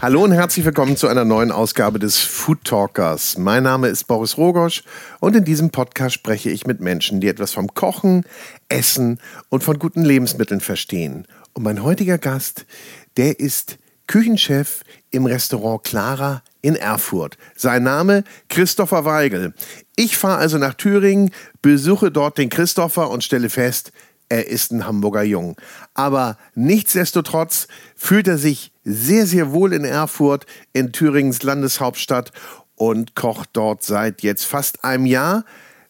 Hallo und herzlich willkommen zu einer neuen Ausgabe des Food Talkers. Mein Name ist Boris Rogosch und in diesem Podcast spreche ich mit Menschen, die etwas vom Kochen, Essen und von guten Lebensmitteln verstehen. Und mein heutiger Gast, der ist Küchenchef im Restaurant Clara in Erfurt. Sein Name Christopher Weigel. Ich fahre also nach Thüringen, besuche dort den Christopher und stelle fest, er ist ein Hamburger Jung. Aber nichtsdestotrotz fühlt er sich sehr, sehr wohl in Erfurt, in Thüringens Landeshauptstadt und kocht dort seit jetzt fast einem Jahr,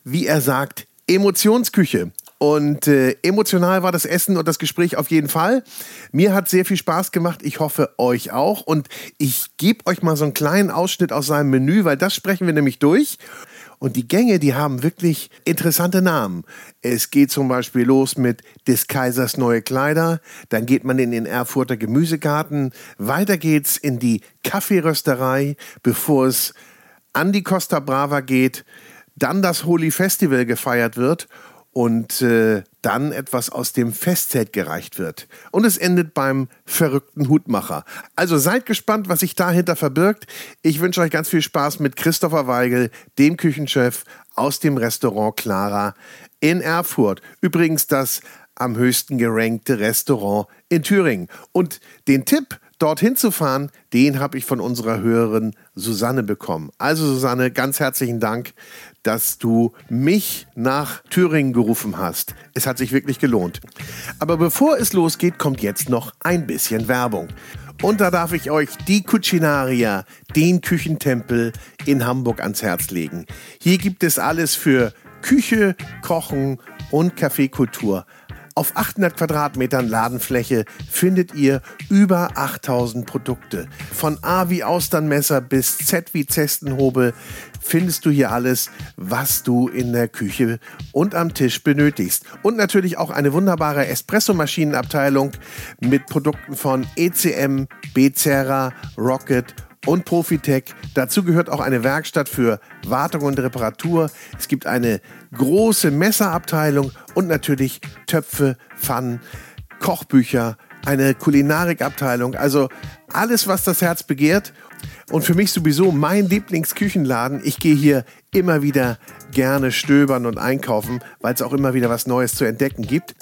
wie er sagt, Emotionsküche. Und äh, emotional war das Essen und das Gespräch auf jeden Fall. Mir hat sehr viel Spaß gemacht. Ich hoffe euch auch. Und ich gebe euch mal so einen kleinen Ausschnitt aus seinem Menü, weil das sprechen wir nämlich durch. Und die Gänge, die haben wirklich interessante Namen. Es geht zum Beispiel los mit des Kaisers neue Kleider, dann geht man in den Erfurter Gemüsegarten, weiter geht's in die Kaffeerösterei, bevor es an die Costa Brava geht, dann das Holy Festival gefeiert wird und äh, dann etwas aus dem Festzelt gereicht wird. Und es endet beim verrückten Hutmacher. Also seid gespannt, was sich dahinter verbirgt. Ich wünsche euch ganz viel Spaß mit Christopher Weigel, dem Küchenchef aus dem Restaurant Clara in Erfurt. Übrigens das am höchsten gerankte Restaurant in Thüringen. Und den Tipp, dorthin zu fahren, den habe ich von unserer Hörerin Susanne bekommen. Also Susanne, ganz herzlichen Dank, dass du mich nach Thüringen gerufen hast. Es hat sich wirklich gelohnt. Aber bevor es losgeht, kommt jetzt noch ein bisschen Werbung. Und da darf ich euch die Cucinaria, den Küchentempel in Hamburg ans Herz legen. Hier gibt es alles für Küche, Kochen und Kaffeekultur. Auf 800 Quadratmetern Ladenfläche findet ihr über 8000 Produkte. Von A wie Austernmesser bis Z wie Zestenhobel findest du hier alles, was du in der Küche und am Tisch benötigst. Und natürlich auch eine wunderbare Espresso-Maschinenabteilung mit Produkten von ECM, Becerra, Rocket und Profitech. Dazu gehört auch eine Werkstatt für Wartung und Reparatur. Es gibt eine große Messerabteilung und natürlich Töpfe, Pfannen, Kochbücher, eine Kulinarikabteilung. Also alles, was das Herz begehrt. Und für mich sowieso mein Lieblingsküchenladen. Ich gehe hier immer wieder gerne stöbern und einkaufen, weil es auch immer wieder was Neues zu entdecken gibt.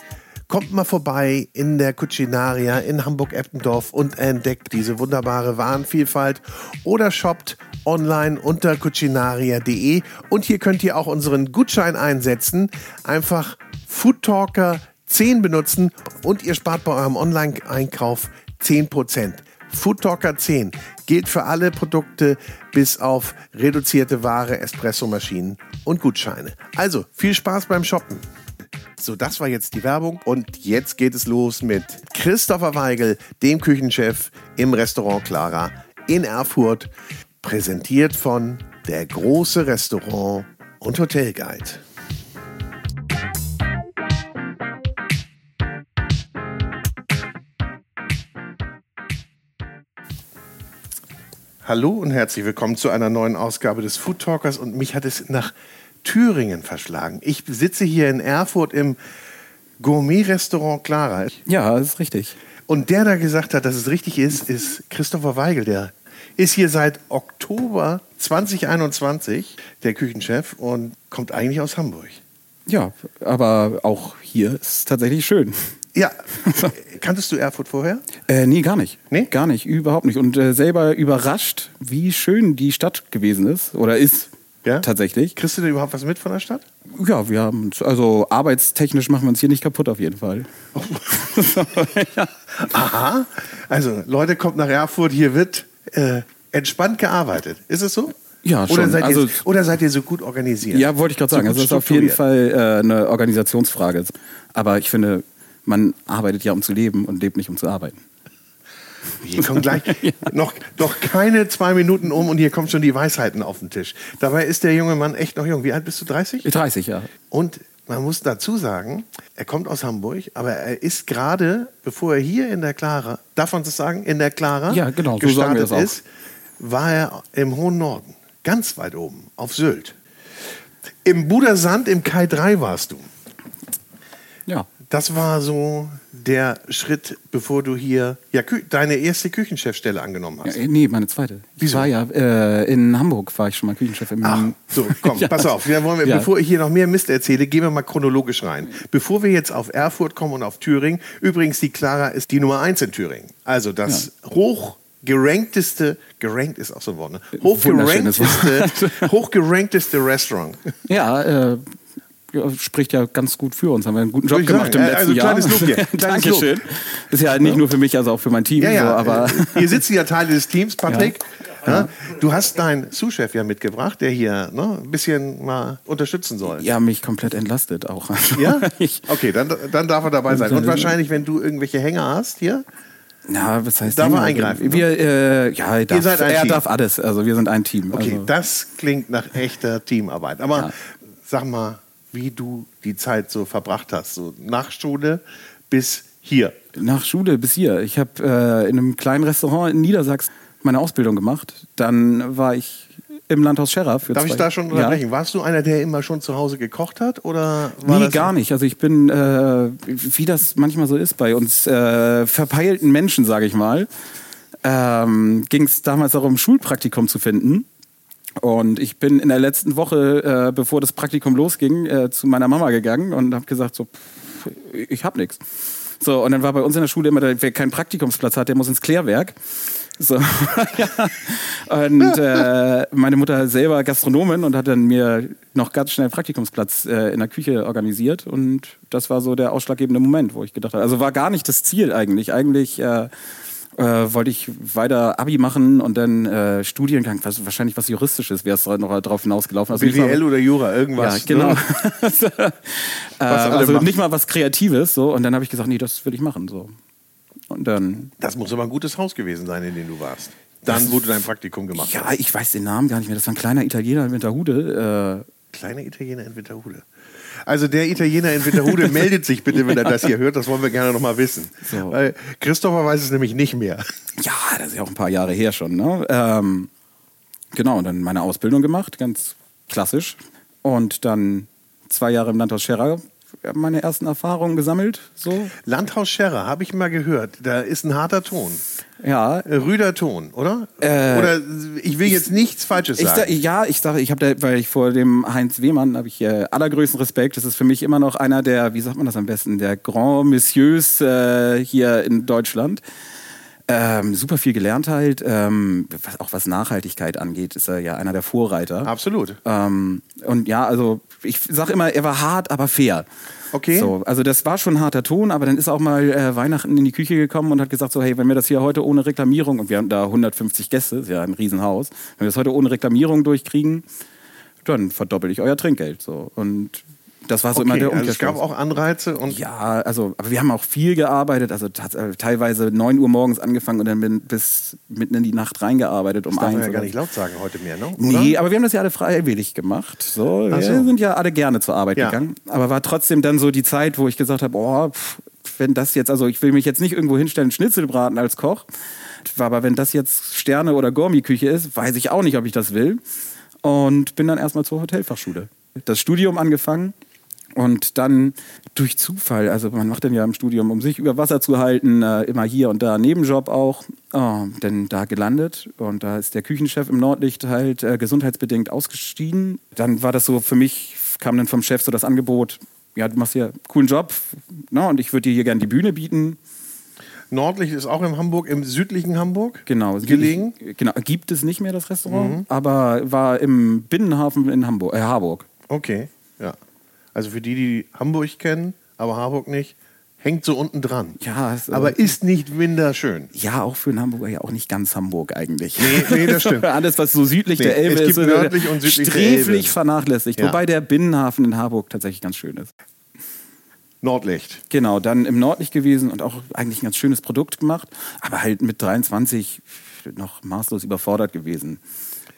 Kommt mal vorbei in der Cucinaria in Hamburg-Eppendorf und entdeckt diese wunderbare Warenvielfalt oder shoppt online unter cucinaria.de und hier könnt ihr auch unseren Gutschein einsetzen. Einfach Foodtalker 10 benutzen und ihr spart bei eurem Online-Einkauf 10%. Foodtalker 10 gilt für alle Produkte bis auf reduzierte Ware, Espressomaschinen und Gutscheine. Also viel Spaß beim Shoppen. So, das war jetzt die Werbung und jetzt geht es los mit Christopher Weigel, dem Küchenchef im Restaurant Clara in Erfurt, präsentiert von der große Restaurant und Hotelguide. Hallo und herzlich willkommen zu einer neuen Ausgabe des Food Talkers und mich hat es nach Thüringen verschlagen. Ich sitze hier in Erfurt im Gourmet-Restaurant Clara. Ja, das ist richtig. Und der da gesagt hat, dass es richtig ist, ist Christopher Weigel. Der ist hier seit Oktober 2021 der Küchenchef und kommt eigentlich aus Hamburg. Ja, aber auch hier ist es tatsächlich schön. Ja, kanntest du Erfurt vorher? Äh, nee, gar nicht. Nee? Gar nicht, überhaupt nicht. Und äh, selber überrascht, wie schön die Stadt gewesen ist oder ist. Ja? Tatsächlich. Kriegst du denn überhaupt was mit von der Stadt? Ja, wir haben also arbeitstechnisch machen wir uns hier nicht kaputt auf jeden Fall. ja. Aha. Also, Leute, kommt nach Erfurt, hier wird äh, entspannt gearbeitet. Ist es so? Ja, schon. Oder seid, also, ihr, oder seid ihr so gut organisiert? Ja, wollte ich gerade sagen. So also, das ist auf jeden? Fall äh, eine Organisationsfrage. Aber ich finde, man arbeitet ja, um zu leben und lebt nicht, um zu arbeiten. Hier kommen gleich noch, noch keine zwei Minuten um und hier kommen schon die Weisheiten auf den Tisch. Dabei ist der junge Mann echt noch jung. Wie alt bist du? 30? 30, ja. Und man muss dazu sagen, er kommt aus Hamburg, aber er ist gerade, bevor er hier in der Clara, darf man das sagen, in der Clara Ja, genau, so sagen wir gestartet auch. ist, war er im hohen Norden, ganz weit oben, auf Sylt. Im Budersand, im Kai 3 warst du. Ja. Das war so der Schritt, bevor du hier ja, deine erste Küchenchefstelle angenommen hast. ja äh, nee, meine zweite. Ich Wieso? war ja äh, in Hamburg, war ich schon mal Küchenchef im Ach, so, komm, Ja. pass auf. Ja, wollen wir, Ja. Bevor ich hier noch mehr Mist erzähle, gehen wir mal chronologisch rein. Bevor wir jetzt auf Erfurt kommen und auf Thüringen, übrigens, die Clara ist die Nummer eins in Thüringen. Also das hochgerankteste, gerankt ist auch so ein Wort, ne? Hochgerankteste, hochgerankteste Restaurant. Ja, äh, ja, spricht ja ganz gut für uns. Haben wir einen guten Job ich gemacht sagen. im letzten also Jahr. kleines Lob hier. Kleines Lob. Dankeschön. Ist ja nicht nur für mich, also auch für mein Team. Ja, ja, So, aber äh, hier sitzen ja Teile des Teams, Patrick. Ja. Du hast deinen Sous-Chef ja mitgebracht, der hier ne, ein bisschen mal unterstützen soll. ja, mich komplett entlastet auch. Ja? ich, Okay, dann, dann darf er dabei sein. Und wahrscheinlich, wenn du irgendwelche Hänger hast hier, na, was heißt Darf er eingreifen, ne? Wir, äh, ja, er darf, seid ein er Team. darf alles. Also wir sind ein Team. okay, also, das klingt nach echter Teamarbeit. Aber Ja. sag mal, wie du die Zeit so verbracht hast, so nach Schule bis hier. Nach Schule bis hier. Ich habe äh, in einem kleinen Restaurant in Niedersachsen meine Ausbildung gemacht. Dann war ich im Landhaus. Für Darf zwei, ich da schon Ja. unterbrechen? Warst du einer, der immer schon zu Hause gekocht hat? Oder Nee, gar nicht. Also ich bin, äh, wie das manchmal so ist bei uns äh, verpeilten Menschen, sage ich mal, ähm, ging es damals auch um Schulpraktikum zu finden. Und ich bin in der letzten Woche, äh, bevor das Praktikum losging, äh, zu meiner Mama gegangen und habe gesagt, so, pff, ich hab nix. So, und dann war bei uns in der Schule immer, der, wer keinen Praktikumsplatz hat, der muss ins Klärwerk. So, ja. Und äh, meine Mutter selber Gastronomin und hat dann mir noch ganz schnell einen Praktikumsplatz äh, in der Küche organisiert. Und das war so der ausschlaggebende Moment, wo ich gedacht habe, also war gar nicht das Ziel eigentlich. Eigentlich äh, äh, wollte ich weiter Abi machen und dann äh, Studiengang, was, wahrscheinlich was Juristisches wäre es noch drauf hinausgelaufen. Also BWL oder Jura, irgendwas? ja, genau. Ne? äh, also machen. nicht mal was Kreatives. So. Und dann habe ich gesagt, nee, das will ich machen. So. Und dann, Das muss aber ein gutes Haus gewesen sein, in dem du warst. Dann, wo du dein Praktikum gemacht ja, hast. ich weiß den Namen gar nicht mehr. Das war ein kleiner Italiener in Winterhude. Äh, Kleiner Italiener in Winterhude. Also der Italiener in Winterhude meldet sich bitte, wenn er das hier hört. Das wollen wir gerne noch mal wissen. So. Weil Christopher weiß es nämlich nicht mehr. ja, das ist ja auch ein paar Jahre her schon. Ne? Ähm, genau, und dann meine Ausbildung gemacht, ganz klassisch. Und dann zwei Jahre im Landhaus Scherrer meine ersten Erfahrungen gesammelt. So. Landhaus Scherrer, habe ich mal gehört. Da ist ein harter Ton. Ja, Äh, Rüder Ton, oder? Äh, oder ich will jetzt nichts Falsches Ich sagen. sag, ja, ich sage, ich habe da, weil ich vor dem Heinz Wehmann habe ich äh, allergrößten Respekt. Das ist für mich immer noch einer der, wie sagt man das am besten, der Grand Messieurs äh, hier in Deutschland. Ähm, super viel gelernt halt, ähm, was, auch was Nachhaltigkeit angeht, ist er ja einer der Vorreiter. Absolut. Ähm, und ja, also ich sage immer, er war hart, aber fair. Okay. So, also das war schon ein harter Ton, aber dann ist auch mal äh, Weihnachten in die Küche gekommen und hat gesagt so, hey, wenn wir das hier heute ohne Reklamierung, und wir haben da 150 Gäste, ist ja ein Riesenhaus, wenn wir das heute ohne Reklamierung durchkriegen, dann verdoppel ich euer Trinkgeld. So. Und das war so immer Okay, der also es gab Umkehrschluss. auch Anreize und Ja, also, aber wir haben auch viel gearbeitet, also äh, teilweise 9 Uhr morgens angefangen und dann bin bis mitten in die Nacht reingearbeitet um das darf man eins. ja gar nicht laut sagen heute mehr, ne? Oder? Nee, aber wir haben das ja alle freiwillig gemacht. So, Ach so. Wir sind ja alle gerne zur Arbeit Ja. gegangen. Aber war trotzdem dann so die Zeit, wo ich gesagt habe, oh, pff, wenn das jetzt, also ich will mich jetzt nicht irgendwo hinstellen, Schnitzel braten als Koch. Aber wenn das jetzt Sterne- oder Gourmet-Küche ist, weiß ich auch nicht, ob ich das will. Und bin dann erstmal zur Hotelfachschule. Das Studium angefangen und dann durch Zufall, also man macht dann ja im Studium, um sich über Wasser zu halten, äh, immer hier und da Nebenjob auch, oh, dann da gelandet und da ist der Küchenchef im Nordlicht halt äh, gesundheitsbedingt ausgestiegen. Dann war das so für mich, kam dann vom Chef so das Angebot, ja, du machst hier einen coolen Job ne, und ich würde dir hier gerne die Bühne bieten. Nordlicht ist auch in Hamburg, im südlichen Hamburg Genau. gelegen. Genau, gibt es nicht mehr das Restaurant, aber war im Binnenhafen in Hamburg, äh, Harburg. Okay, ja. Also für die, die Hamburg kennen, aber Harburg nicht, hängt so unten dran. Ja, es, äh, Aber ist nicht wunderschön. Ja, auch für einen Hamburger ja auch nicht ganz Hamburg eigentlich. Nee, nee, das stimmt. Alles, was so südlich Nee, der Elbe es gibt ist, äh, nördlich und südlich der sträflich vernachlässigt. Ja. Wobei der Binnenhafen in Harburg tatsächlich ganz schön ist. Nordlicht. Genau, dann im Nordlicht gewesen und auch eigentlich ein ganz schönes Produkt gemacht, aber halt mit 23 noch maßlos überfordert gewesen.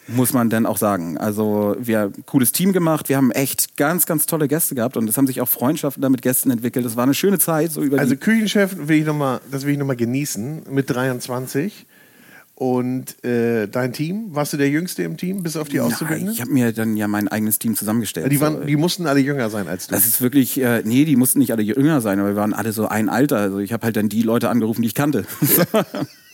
Muss man dann auch sagen. Also, wir haben ein cooles Team gemacht, wir haben echt ganz, ganz tolle Gäste gehabt und es haben sich auch Freundschaften da mit Gästen entwickelt. Es war eine schöne Zeit, so über Also Küchenchef will ich noch mal, das will ich noch mal genießen mit 23 Und äh, dein Team, warst du der Jüngste im Team, bis auf die Auszubildenden? Ich habe mir dann ja mein eigenes Team zusammengestellt. Die, waren, die mussten alle jünger sein als du. Das ist wirklich, äh, nee, die mussten nicht alle jünger sein, aber wir waren alle so ein Alter. Also ich habe halt dann die Leute angerufen, die ich kannte.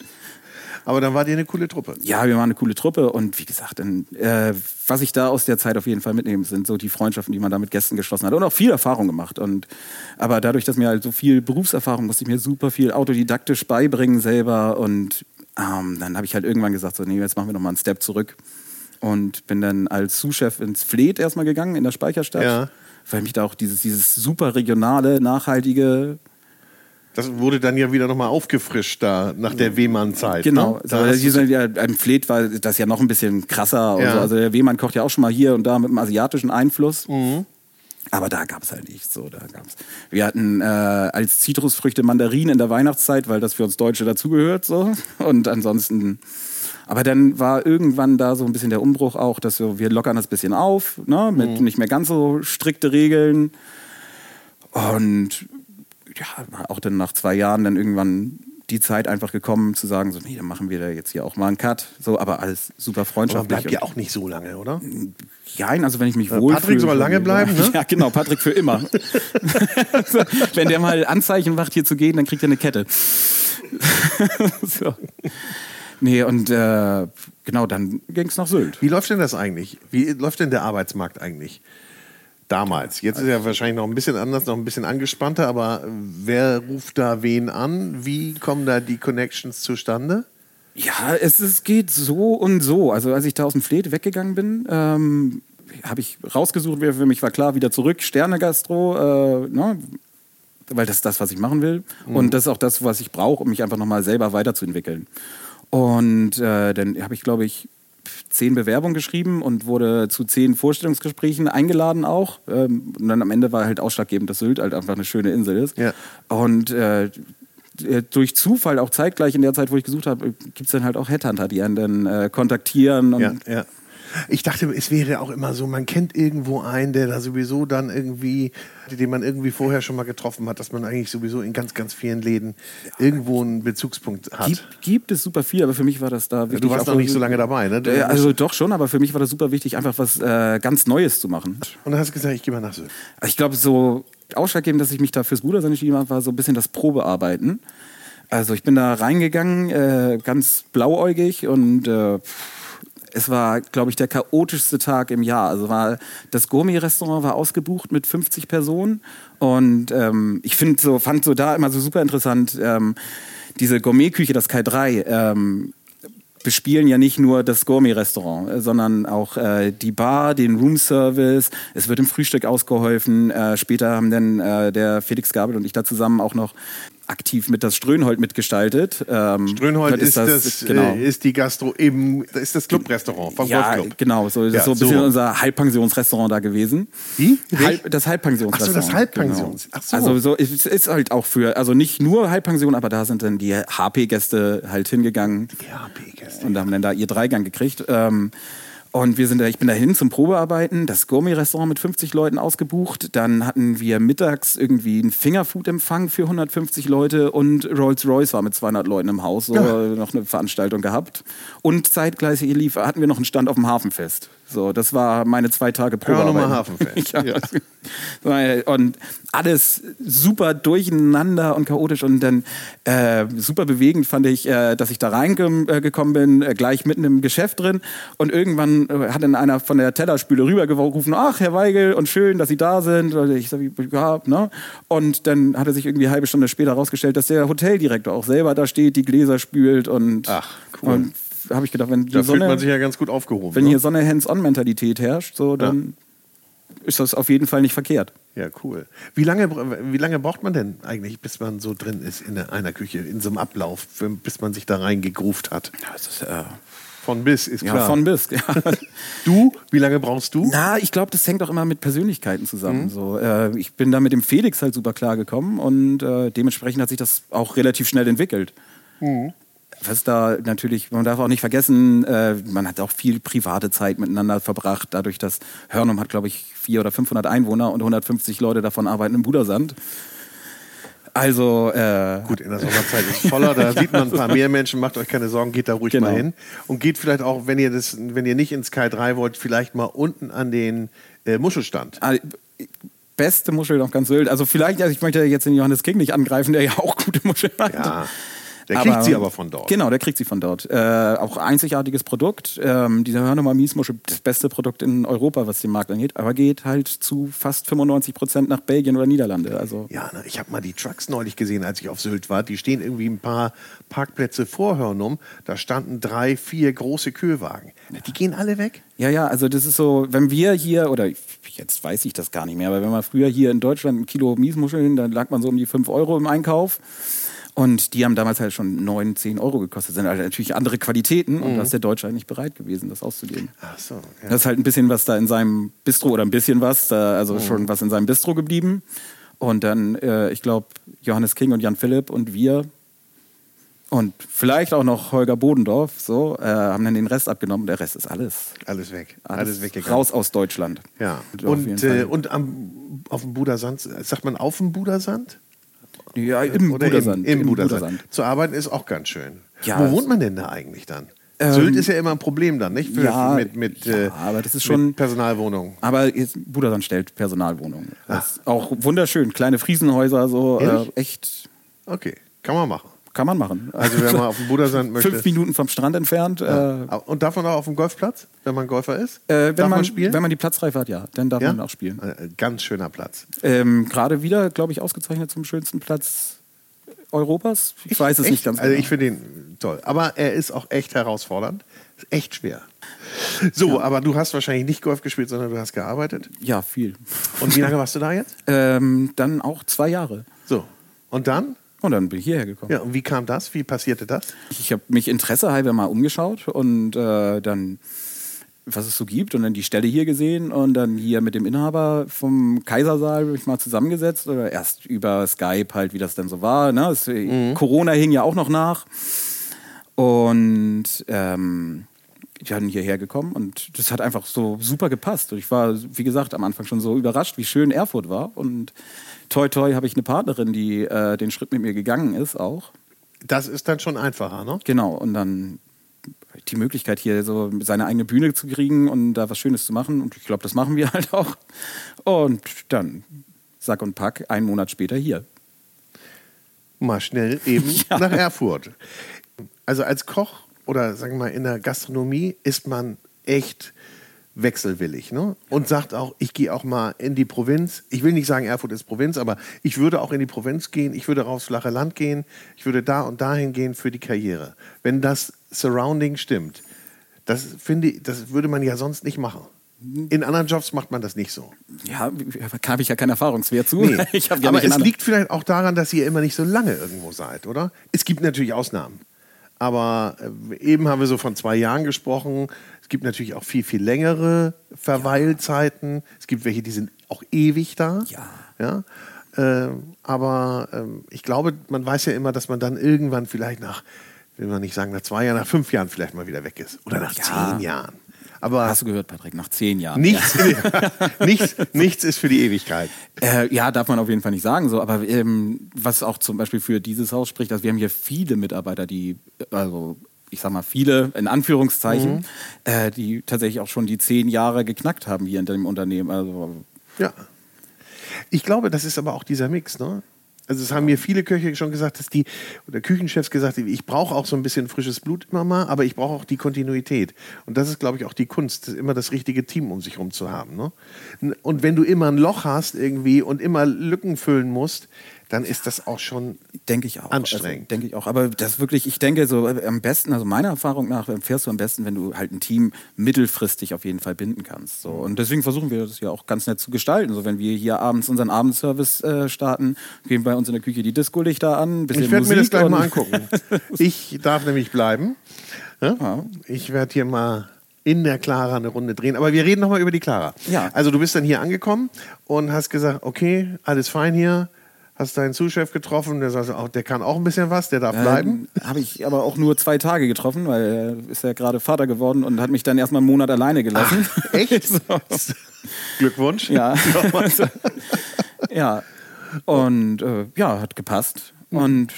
Aber dann war die eine coole Truppe. Ja, wir waren eine coole Truppe und wie gesagt, dann, äh, was ich da aus der Zeit auf jeden Fall mitnehme, sind so die Freundschaften, die man da mit Gästen geschlossen hat und auch viel Erfahrung gemacht. Und aber dadurch, dass mir halt so viel Berufserfahrung, musste ich mir super viel autodidaktisch beibringen selber und ähm, dann habe ich halt irgendwann gesagt, so nee, jetzt machen wir noch mal einen Step zurück und bin dann als Sous-Chef ins Fleet erstmal gegangen in der Speicherstadt, Ja. weil mich da auch dieses dieses super regionale, nachhaltige Das wurde dann ja wieder nochmal aufgefrischt da nach der Wehmann-Zeit. Genau, Ne? Da sind ja, im Fleet war das ja noch ein bisschen krasser. Ja. So. Also der Wehmann kocht ja auch schon mal hier und da mit einem asiatischen Einfluss. Mhm. Aber da gab es halt nichts. So, da gab's. Wir hatten äh, als Zitrusfrüchte Mandarinen in der Weihnachtszeit, weil das für uns Deutsche dazugehört. So. Und ansonsten. Aber dann war irgendwann da so ein bisschen der Umbruch auch, dass wir, wir lockern das bisschen auf, ne, mit Mhm. nicht mehr ganz so strikte Regeln. Und ja, auch dann nach zwei Jahren dann irgendwann die Zeit einfach gekommen zu sagen, so, nee, dann machen wir da jetzt hier auch mal einen Cut. So, aber alles super aber freundschaftlich. bleibt ja auch nicht so lange, oder? ja, also wenn ich mich Äh, wohl Patrick soll lange bleiben, ne? Ja, genau, Patrick für immer. so, wenn der mal Anzeichen macht, hier zu gehen, dann kriegt er eine Kette. so. Nee, und äh, genau, dann ging es nach Sylt. Wie läuft denn das eigentlich? Wie läuft denn der Arbeitsmarkt eigentlich? Damals. Jetzt ist er wahrscheinlich noch ein bisschen anders, noch ein bisschen angespannter, aber wer ruft da wen an? Wie kommen da die Connections zustande? Ja, es, es geht so und so. Also als ich da aus dem Fleet weggegangen bin, ähm, habe ich rausgesucht, wer für mich war klar, wieder zurück, Sterne-Gastro, äh, ne? weil das ist das, was ich machen will. Und das ist auch das, was ich brauche, um mich einfach nochmal selber weiterzuentwickeln. Und äh, dann habe ich, glaube ich, zehn Bewerbungen geschrieben und wurde zu zehn Vorstellungsgesprächen eingeladen auch. Ähm, und dann am Ende war halt ausschlaggebend, dass Sylt halt einfach eine schöne Insel ist. Ja. Und äh, durch Zufall, auch zeitgleich in der Zeit, wo ich gesucht habe, gibt es dann halt auch Headhunter, die einen dann äh, kontaktieren. Und Ja, ja. Ich dachte, es wäre auch immer so, man kennt irgendwo einen, der da sowieso dann irgendwie, den man irgendwie vorher schon mal getroffen hat, dass man eigentlich sowieso in ganz, ganz vielen Läden irgendwo einen Bezugspunkt hat. Gibt, gibt es super viel, aber für mich war das da wichtig. du warst noch nicht so lange dabei, ne? Äh, Also doch schon, aber für mich war das super wichtig, einfach was äh, ganz Neues zu machen. Und dann hast du gesagt, ich gehe mal nach Sylt. Also Ich glaube, so ausschlaggebend, dass ich mich da fürs Brudersein entschieden habe, war so ein bisschen das Probearbeiten. Also ich bin da reingegangen, äh, ganz blauäugig und äh, es war, glaube ich, der chaotischste Tag im Jahr. Also war das Gourmet-Restaurant war ausgebucht mit 50 Personen und ähm, ich finde so fand so da immer so super interessant ähm, diese Gourmet-Küche, das Kai 3. Ähm, bespielen ja nicht nur das Gourmet-Restaurant, äh, sondern auch äh, die Bar, den Roomservice. Es wird im Frühstück ausgeholfen. Äh, später haben dann äh, der Felix Gabel und ich da zusammen auch noch aktiv mit das Strönhold mitgestaltet. Ähm, Strönhold das ist, das, genau. äh, ist die Gastro das ist das Clubrestaurant vom ja, Golfclub. genau. So, das Ja, ist so ein bisschen so. unser Halbpensionsrestaurant da gewesen. Wie? Halb, das Halbpensionsrestaurant. Ach so, das Halbpensions. Genau. Ach so. Also so, es ist halt auch für, also nicht nur Halbpension, aber da sind dann die HP-Gäste halt hingegangen. Ja, P-Gäste. und haben dann da ihr Dreigang gekriegt. Ähm, und wir sind da, ich bin dahin zum Probearbeiten, das Gourmet-Restaurant mit 50 Leuten ausgebucht. Dann hatten wir mittags irgendwie einen Fingerfood-Empfang für 150 Leute und Rolls-Royce war mit 200 Leuten im Haus, so noch eine Veranstaltung gehabt. Und zeitgleich lief, hatten wir noch einen Stand auf dem Hafenfest. So, das war meine zwei Tage Probearbeiten. nochmal Hafenfest. ja. Ja. Und alles super durcheinander und chaotisch und dann äh, super bewegend fand ich, äh, dass ich da reingekommen bin, äh, gleich mitten im Geschäft drin und irgendwann äh, hat dann einer von der Tellerspüle rübergerufen, ach Herr Weigel und schön, dass Sie da sind. Und ich sag, ja, ne? Und dann hat er sich irgendwie eine halbe Stunde später herausgestellt, dass der Hoteldirektor auch selber da steht, die Gläser spült und, Ach, cool. und habe ich gedacht, wenn Da die fühlt man Sonne, sich ja ganz gut aufgehoben. wenn ne? hier so eine Hands-on-Mentalität herrscht, so dann ist das auf jeden Fall nicht verkehrt. Ja, cool. Wie lange, wie lange braucht man denn eigentlich, bis man so drin ist in einer Küche, in so einem Ablauf, bis man sich da reingegruft hat? Ja, das ist, äh, Von bis, ist ja, klar. von bis. Ja. du, wie lange brauchst du? Na, ich glaube, das hängt auch immer mit Persönlichkeiten zusammen. So, äh, ich bin da mit dem Felix halt super klar gekommen und äh, dementsprechend hat sich das auch relativ schnell entwickelt. Was da natürlich, man darf auch nicht vergessen, äh, man hat auch viel private Zeit miteinander verbracht, dadurch, dass Hörnum hat, glaube ich, 400 oder 500 Einwohner und 150 Leute davon arbeiten im Budersand. Also äh, Gut, in der Sommerzeit ist es voller, da sieht man ein paar mehr Menschen, macht euch keine Sorgen, geht da ruhig Genau. mal hin. Und geht vielleicht auch, wenn ihr das, wenn ihr nicht ins Sky 3 wollt, vielleicht mal unten an den äh, Muschelstand. Ah, beste Muscheln auf ganz Sylt. Also vielleicht, also ich möchte jetzt den Johannes King nicht angreifen, der ja auch gute Muscheln hat. Ja. Der kriegt sie aber von dort. Genau, der kriegt sie von dort. Äh, auch einzigartiges Produkt. Ähm, diese Hörnummer Miesmuschel, das beste Produkt in Europa, was den Markt angeht, aber geht halt zu fast 95 Prozent nach Belgien oder Niederlande. Also Ja, ne, ich habe mal die Trucks neulich gesehen, als ich auf Sylt war. Die stehen irgendwie ein paar Parkplätze vor Hörnum. Da standen drei, vier große Kühlwagen. Die gehen alle weg? Ja, ja, also das ist so, wenn wir hier, oder jetzt weiß ich das gar nicht mehr, aber wenn man früher hier in Deutschland ein Kilo Miesmuscheln, dann lag man so um die 5 Euro im Einkauf. Und die haben damals halt schon 9, 10 Euro gekostet. Das sind halt natürlich andere Qualitäten und da ist der Deutsche halt nicht bereit gewesen, das auszugeben. Ach so. Ja. Das ist halt ein bisschen was da in seinem Bistro oder ein bisschen was, da, also schon was in seinem Bistro geblieben. Und dann, äh, ich glaube, Johannes King und Jan Philipp und wir und vielleicht auch noch Holger Bodendorf so, äh, haben dann den Rest abgenommen. Der Rest ist alles. Alles weg. Alles, weggegangen. Raus aus Deutschland. Ja. Und, Fall. äh, und am, auf dem Budersand, sagt man auf dem Budersand? Ja, im Oder Budersand. Im, im Im Budersand. Budersand. Zu arbeiten ist auch ganz schön. Ja, Wo wohnt man denn da eigentlich dann? Ähm, Sylt ist ja immer ein Problem dann, nicht? Für, ja, mit, mit, ja, äh, aber das ist schon- Personalwohnungen. Aber jetzt, Budersand stellt Personalwohnungen. Das ist auch wunderschön. Kleine Friesenhäuser, so äh, echt Okay, kann man machen. Kann man machen. Also wer mal auf dem Budersand möchte. Fünf Minuten vom Strand entfernt. Äh, Und darf man auch auf dem Golfplatz, wenn man Golfer ist? Äh, wenn, darf man, man spielen? wenn man die Platzreife hat, ja, dann darf ja? man auch spielen. Äh, Ganz schöner Platz. Ähm, Gerade wieder, glaube ich, ausgezeichnet zum schönsten Platz Europas. Ich, weiß es echt, nicht ganz Also genau. ich finde ihn toll. Aber er ist auch echt herausfordernd. Ist echt schwer. So, aber du hast wahrscheinlich nicht Golf gespielt, sondern du hast gearbeitet. ja, viel. Und wie lange warst du da jetzt? Ähm, dann auch zwei Jahre. So. Und dann? Und dann bin ich hierher gekommen. Ja, und wie kam das? Wie passierte das? Ich habe mich Interesse halber mal umgeschaut und äh, dann, was es so gibt, und dann die Stelle hier gesehen und dann hier mit dem Inhaber vom Kaisersaal mich mal zusammengesetzt oder erst über Skype halt, wie das dann so war. Ne? Es, Corona hing ja auch noch nach. Und ähm, ich bin hierher gekommen und das hat einfach so super gepasst. Und ich war, wie gesagt, am Anfang schon so überrascht, wie schön Erfurt war. Und toi toi habe ich eine Partnerin, die äh, den Schritt mit mir gegangen ist auch. Das ist dann schon einfacher, ne? Genau, und dann die Möglichkeit hier so seine eigene Bühne zu kriegen und da was Schönes zu machen. Und ich glaube, das machen wir halt auch. Und dann Sack und Pack, einen Monat später hier. Mal schnell eben Ja. nach Erfurt. Also als Koch oder sagen wir mal in der Gastronomie ist man echt wechselwillig ne? und sagt auch, ich gehe auch mal in die Provinz. Ich will nicht sagen, Erfurt ist Provinz, aber ich würde auch in die Provinz gehen, ich würde aufs flache Land gehen, ich würde da und dahin gehen für die Karriere. Wenn das Surrounding stimmt, das finde ich, das würde man ja sonst nicht machen. In anderen Jobs macht man das nicht so. Ja, habe ich ja keinen Erfahrungswert zu. Nee. Ich ja Aber es liegt vielleicht auch daran, dass ihr immer nicht so lange irgendwo seid, oder? Es gibt natürlich Ausnahmen. Aber äh, eben haben wir so von zwei Jahren gesprochen. Es gibt natürlich auch viel, viel längere Verweilzeiten. Es gibt welche, die sind auch ewig da. Ja. ja? Ähm, aber ähm, ich glaube, man weiß ja immer, dass man dann irgendwann vielleicht nach, will man nicht sagen nach zwei Jahren, nach fünf Jahren vielleicht mal wieder weg ist. Oder nach Ja. zehn Jahren. Aber Hast du gehört, Patrick, nach zehn Jahren. nichts, nichts, nichts ist für die Ewigkeit. Äh, ja, darf man auf jeden Fall nicht sagen so. Aber ähm, was auch zum Beispiel für dieses Haus spricht, also wir haben hier viele Mitarbeiter, die, also ich sag mal viele in Anführungszeichen, Mhm. äh, die tatsächlich auch schon die zehn Jahre geknackt haben hier in dem Unternehmen. Also Ja. Ich glaube, das ist aber auch dieser Mix, ne? Also es haben mir viele Köche schon gesagt, dass die, oder Küchenchefs gesagt, ich brauche auch so ein bisschen frisches Blut immer mal, aber ich brauche auch die Kontinuität. Und das ist, glaube ich, auch die Kunst, immer das richtige Team um sich herum zu haben. Ne? Und wenn du immer ein Loch hast irgendwie und immer Lücken füllen musst, dann ist das auch schon Denke ich auch. Anstrengend. Also, denke ich auch. Aber das wirklich, ich denke so äh, am besten, also meiner Erfahrung nach, fährst du am besten, wenn du halt ein Team mittelfristig auf jeden Fall binden kannst. So. Und deswegen versuchen wir das ja auch ganz nett zu gestalten. So, wenn wir hier abends unseren Abendservice äh, starten, gehen bei uns in der Küche die Disco-Lichter an, Ich werde mir das gleich mal angucken. Ich darf nämlich bleiben. Ja? Ja. Ich werde hier mal in der Clara eine Runde drehen. Aber wir reden nochmal über die Clara. Ja. Also du bist dann hier angekommen und hast gesagt, okay, alles fein hier. Hast deinen Zuschef getroffen, der sagt, auch, der kann auch ein bisschen was, der darf bleiben. Ähm, Habe ich aber auch nur zwei Tage getroffen, weil er ist ja gerade Vater geworden und hat mich dann erstmal einen Monat alleine gelassen. Echt? so. Glückwunsch. Ja. ja. Und äh, ja, hat gepasst. Mhm. Und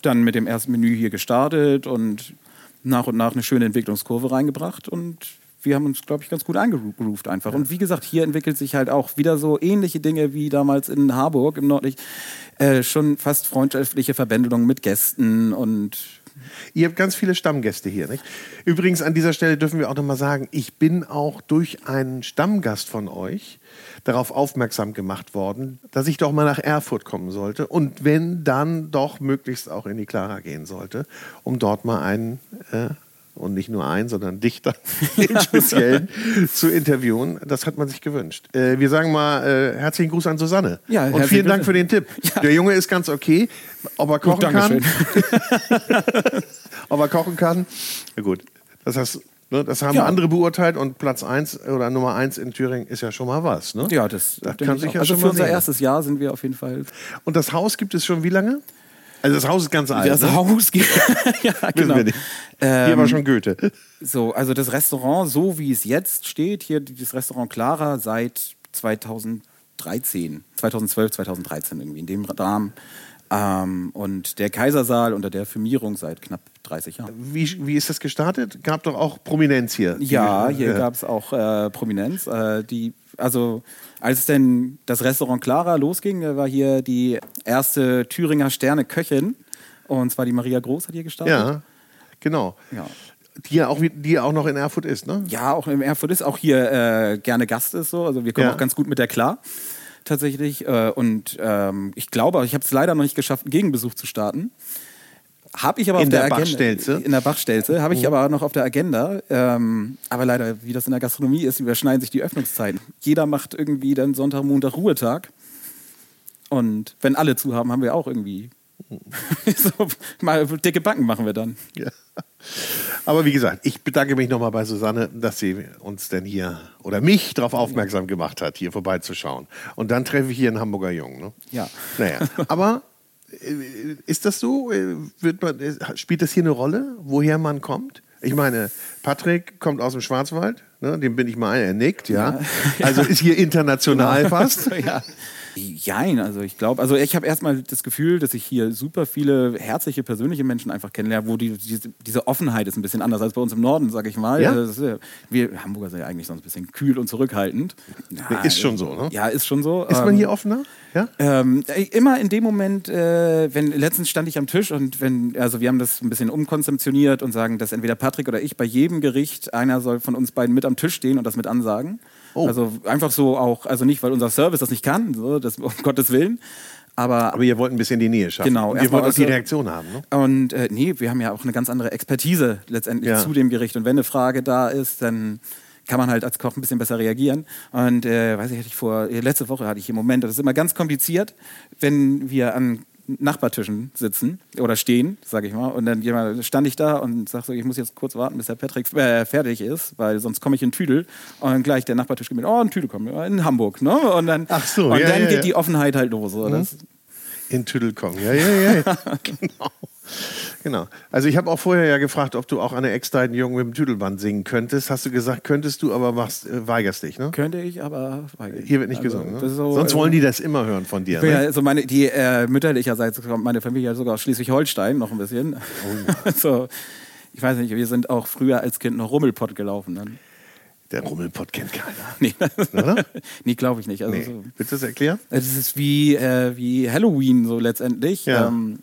dann mit dem ersten Menü hier gestartet und nach und nach eine schöne Entwicklungskurve reingebracht und wir haben uns, glaube ich, ganz gut eingegroovt einfach. Ja. Und wie gesagt, hier entwickelt sich halt auch wieder so ähnliche Dinge wie damals in Harburg im Nordlicht. Äh, schon fast freundschaftliche Verbändelungen mit Gästen und Ihr habt ganz viele Stammgäste hier, nicht? Übrigens, an dieser Stelle dürfen wir auch nochmal sagen, ich bin auch durch einen Stammgast von euch darauf aufmerksam gemacht worden, dass ich doch mal nach Erfurt kommen sollte und wenn dann doch möglichst auch in die Clara gehen sollte, um dort mal einen äh, und nicht nur einen, sondern Dichter im Speziellen zu interviewen. Das hat man sich gewünscht. Äh, wir sagen mal äh, herzlichen Gruß an Susanne. Ja, und vielen Dank für den Tipp. Ja. Der Junge ist ganz okay. Ob er kochen gut, kann. ob er kochen kann. Na gut. Das heißt, Ne, das haben ja. andere beurteilt und Platz 1 oder Nummer 1 in Thüringen ist ja schon mal was. Ne? Ja, das, das kann sich ja Also für unser sehen. erstes Jahr sind wir auf jeden Fall. Und das Haus gibt es schon wie lange? Also das Haus ist ganz alt. Das ne? Haus gibt ja, genau. Hier ähm, war schon Goethe. So, also das Restaurant, so wie es jetzt steht, hier das Restaurant Clara seit 2013, 2012, 2013 irgendwie in dem Rahmen. Ähm, und der Kaisersaal unter der Firmierung seit knapp 30 Jahren. Wie, wie ist das gestartet? Gab doch auch Prominenz hier. Ja, hier äh, gab es auch äh, Prominenz. Äh, die, also als denn das Restaurant Clara losging, war hier die erste Thüringer Sterne-Köchin. Und zwar die Maria Groß hat hier gestartet. Ja, genau. Ja. Die ja auch, die auch noch in Erfurt ist, ne? Ja, auch in Erfurt ist, auch hier äh, gerne Gast ist so. Also wir kommen ja. auch ganz gut mit der klar tatsächlich. Äh, und ähm, ich glaube, ich habe es leider noch nicht geschafft, einen Gegenbesuch zu starten. Habe ich aber in auf der, der Agenda. In der Bachstelze. Habe ich mhm. aber noch auf der Agenda. Ähm, aber leider, wie das in der Gastronomie ist, überschneiden sich die Öffnungszeiten. Jeder macht irgendwie dann Sonntag, Montag Ruhetag. Und wenn alle zu haben, haben wir auch irgendwie so, mal dicke Backen machen wir dann. Ja. Aber wie gesagt, ich bedanke mich nochmal bei Susanne, dass sie uns denn hier oder mich darauf aufmerksam gemacht hat, hier vorbeizuschauen. Und dann treffe ich hier einen Hamburger Jungen. Ne? Ja. Naja, aber äh, ist das so? Äh, man, äh, spielt das hier eine Rolle, woher man kommt? Ich meine, Patrick kommt aus dem Schwarzwald, ne, dem bin ich mal ein, er nickt, ja. ja. Also ist hier international fast. ja. Jein, also ich glaube, also ich habe erstmal das Gefühl, dass ich hier super viele herzliche, persönliche Menschen einfach kennenlerne, wo die, diese, diese Offenheit ist ein bisschen anders als bei uns im Norden, sage ich mal. Ja? Also wir Hamburger sind ja eigentlich sonst ein bisschen kühl und zurückhaltend. Ja, ist schon so, ne? Ja, ist schon so. Ist man hier ähm, offener? Ja? Ähm, immer in dem Moment, äh, wenn letztens stand ich am Tisch und wenn, also wir haben das ein bisschen umkonzeptioniert und sagen, dass entweder Patrick oder ich bei jedem Gericht einer soll von uns beiden mit am Tisch stehen und das mit ansagen. Oh. Also einfach so auch, also nicht, weil unser Service das nicht kann, so, das, um Gottes Willen. Aber, aber ihr wollt ein bisschen die Nähe schaffen. Genau. Ihr wollt auch die Reaktion haben. Ne? Und äh, nee, wir haben ja auch eine ganz andere Expertise letztendlich ja. zu dem Gericht. Und wenn eine Frage da ist, dann kann man halt als Koch ein bisschen besser reagieren. Und äh, weiß ich, hatte ich vor, letzte Woche hatte ich im Moment, das ist immer ganz kompliziert, wenn wir an Nachbartischen sitzen oder stehen, sage ich mal. Und dann jemand, stand ich da und sag so, ich muss jetzt kurz warten, bis der Patrick äh, fertig ist, weil sonst komme ich in Tüdel. Und dann gleich der Nachbartisch geht mit, oh, in Tüdel kommen, in Hamburg. Ne? Und dann, Ach so, und ja, dann ja, geht ja. die Offenheit halt los. Mhm. in Tüdel kommen, ja, ja, ja. genau. Genau. Also ich habe auch vorher ja gefragt, ob du auch eine Ex-Deinen Jungen mit dem Tüdelband singen könntest. Hast du gesagt, könntest du, aber machst, äh, weigerst dich, ne? Könnte ich, aber weigere Hier wird nicht also, gesungen, ne? So, Sonst wollen die das immer hören von dir, ne? Ja, also meine, die äh, mütterlicherseits kommt meine Familie sogar aus Schleswig-Holstein noch ein bisschen. Oh. so, ich weiß nicht, wir sind auch früher als Kind noch Rummelpott gelaufen dann. Der Rummelpott kennt keiner. Nee, Oder? nee glaube ich nicht. Also nee. so, Willst du das erklären? Das ist wie, äh, wie Halloween so letztendlich. Ja. Ähm,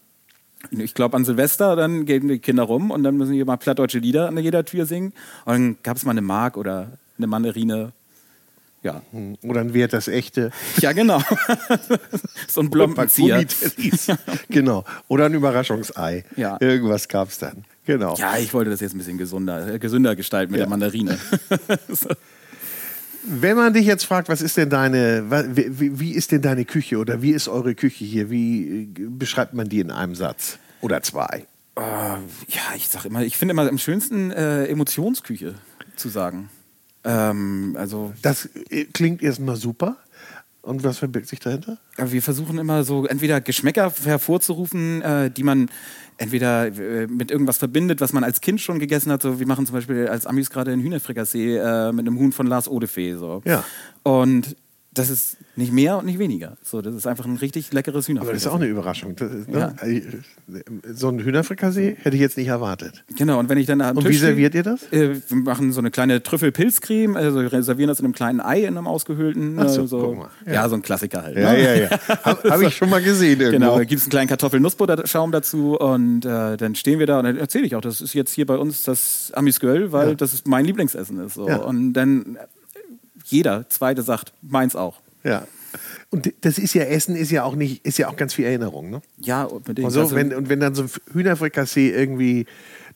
ich glaube, an Silvester, dann gehen die Kinder rum und dann müssen die mal plattdeutsche Lieder an jeder Tür singen. Und dann gab es mal eine Mark oder eine Mandarine. Ja. Hm, oder ein Wert das echte. Ja, genau. so ein Blombenzieher. genau. Oder ein Überraschungsei. Ja. Irgendwas gab es dann. Genau. Ja, ich wollte das jetzt ein bisschen gesunder, äh, gesünder gestalten mit ja. der Mandarine. so. Wenn man dich jetzt fragt, was ist denn deine, wie, wie, ist denn deine Küche oder wie ist eure Küche hier? Wie äh, beschreibt man die in einem Satz oder zwei? Uh, ja, ich sag immer, ich finde immer am schönsten äh, Emotionsküche zu sagen. Ähm, also das äh, klingt erstmal super. Und was verbirgt sich dahinter? Wir versuchen immer so entweder Geschmäcker hervorzurufen, äh, die man entweder äh, mit irgendwas verbindet, was man als Kind schon gegessen hat. So, wir machen zum Beispiel als Amis gerade einen Hühnerfrikassee äh, mit einem Huhn von Lars Odefee. So. Ja. Und Das ist nicht mehr und nicht weniger. So, das ist einfach ein richtig leckeres Aber das ist auch eine Überraschung. Das ne? So ein Hühnerfrikassee hätte ich jetzt nicht erwartet. Genau, und wenn ich dann am Und Tisch wie serviert ihr das? Äh, wir machen so eine kleine Trüffelpilzcreme, also wir servieren das in einem kleinen Ei, in einem ausgehöhlten. Ach so, äh, so, guck mal. ja. Ja. so ein Klassiker halt. Ja, ne? ja, ja. Habe hab ich schon mal gesehen irgendwo. Genau, da gibt es einen kleinen Kartoffel-Nussbutterschaum dazu und äh, dann stehen wir da und dann erzähle ich auch, das ist jetzt hier bei uns das Amisgöl, weil Ja. das ist mein Lieblingsessen ist. So. Ja. Und dann jeder Zweite sagt, meins auch. Ja. Und das ist ja Essen, ist ja auch nicht, ist ja auch ganz viel Erinnerung, ne? Ja, unbedingt. Und, so, Also, wenn, und wenn dann so ein Hühnerfrikassee irgendwie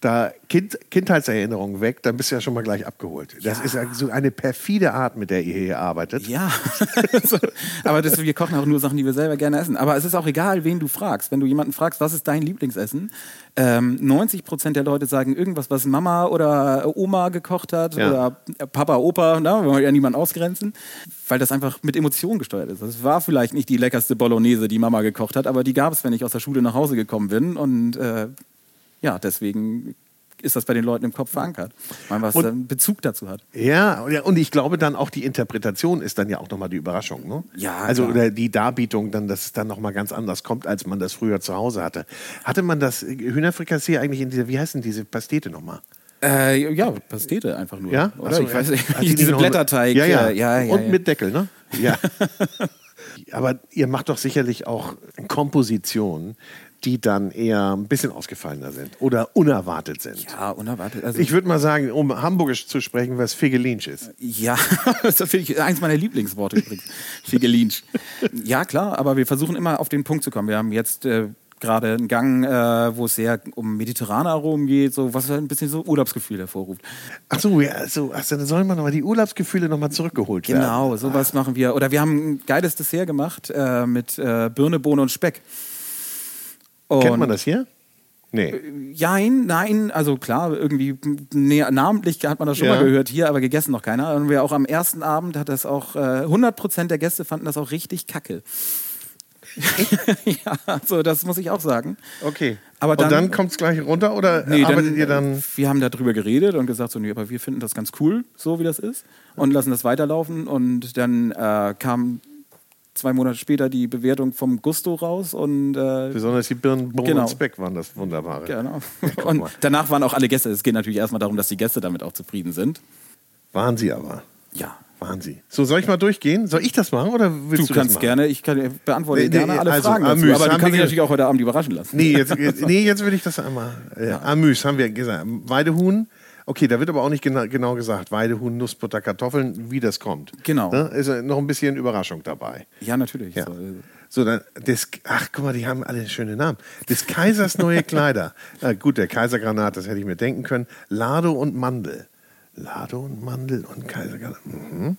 da kind, Kindheitserinnerungen weg, dann bist du ja schon mal gleich abgeholt. Das ist ja so eine perfide Art, mit der ihr hier arbeitet. Ja, so, aber das, wir kochen auch nur Sachen, die wir selber gerne essen. Aber es ist auch egal, wen du fragst. Wenn du jemanden fragst, was ist dein Lieblingsessen? Ähm, 90 Prozent der Leute sagen irgendwas, was Mama oder Oma gekocht hat Ja. oder Papa, Opa, na, wir wollen ja niemanden ausgrenzen, weil das einfach mit Emotionen gesteuert ist. Das war vielleicht nicht die leckerste Bolognese, die Mama gekocht hat, aber die gab es, wenn ich aus der Schule nach Hause gekommen bin. Und äh, ja, deswegen ist das bei den Leuten im Kopf verankert, weil man was einen Bezug dazu hat. Ja, und ich glaube dann auch die Interpretation ist dann ja auch nochmal die Überraschung. Ne? Ja, Also klar. oder die Darbietung, dann, dass es dann nochmal ganz anders kommt, als man das früher zu Hause hatte. Hatte man das Hühnerfrikassee eigentlich in dieser, wie heißt denn diese Pastete nochmal? Äh, ja, Pastete einfach nur. Ja? Oder? So, ich weiß nicht. Die Diese noch- Blätterteig. Ja, ja. äh, ja, ja, Und mit Deckel, ne? Ja. Aber ihr macht doch sicherlich auch Kompositionen, die dann eher ein bisschen ausgefallener sind oder unerwartet sind. Ja, unerwartet. Also, Ich würde mal sagen, um Hamburgisch zu sprechen, was Figelinch ist. ja, das finde ich eins meiner Lieblingsworte übrigens. Figelinch. Ja, klar, aber wir versuchen immer auf den Punkt zu kommen. Wir haben jetzt äh, gerade einen Gang, äh, wo es sehr um mediterrane Aromen geht, so, was ein bisschen so Urlaubsgefühl hervorruft. Ach so, ja, so, ach so, dann sollen wir nochmal die Urlaubsgefühle nochmal zurückgeholt werden. Genau, sowas machen wir. Oder wir haben ein geiles Dessert gemacht äh, mit äh, Birne, Bohne und Speck. Kennt Und- man das hier? Nee. Jein, nein, also klar, irgendwie näher, namentlich hat man das schon Ja. mal gehört hier, aber gegessen noch keiner. Und wir auch am ersten Abend hat das auch, äh, 100% der Gäste fanden das auch richtig kacke. ja, also das muss ich auch sagen. Okay. Aber und dann- dann kommt es gleich runter oder Nee, arbeitet ihr dann? Wir haben darüber geredet und gesagt, so, nee, aber wir finden das ganz cool, so wie das ist, und lassen das weiterlaufen. Und dann äh, kam zwei Monate später die Bewertung vom Gusto raus und äh, Besonders die Birnen, Bohnen Genau. und Speck waren das Wunderbare. genau. guck Und danach waren auch alle Gäste. Es geht natürlich erstmal darum, dass die Gäste damit auch zufrieden sind. Waren sie aber. Ja. Waren sie. So, soll ich mal durchgehen? Soll ich das machen oder willst Du, du, kannst das machen? gerne, ich kann, beantworte Nee, nee, gerne alle also, Fragen dazu, Amüs aber du haben kannst dich natürlich auch heute Abend überraschen lassen. Nee, jetzt, nee, jetzt will ich das einmal. Äh, Amüs haben wir gesagt. Weidehuhn. Okay, da wird aber auch nicht genau, genau gesagt. Weidehuhn, Nussbutter, Kartoffeln, wie das kommt. Genau. Ne? Ist noch ein bisschen Überraschung dabei. Ja, natürlich. Ja. So, äh, So, dann, des, ach, guck mal, die haben alle schöne Namen. Des Kaisers neue Kleider. Na gut, der Kaisergranat, das hätte ich mir denken können. Lado und Mandel. Lado und Mandel und Kaisergranat. Mhm.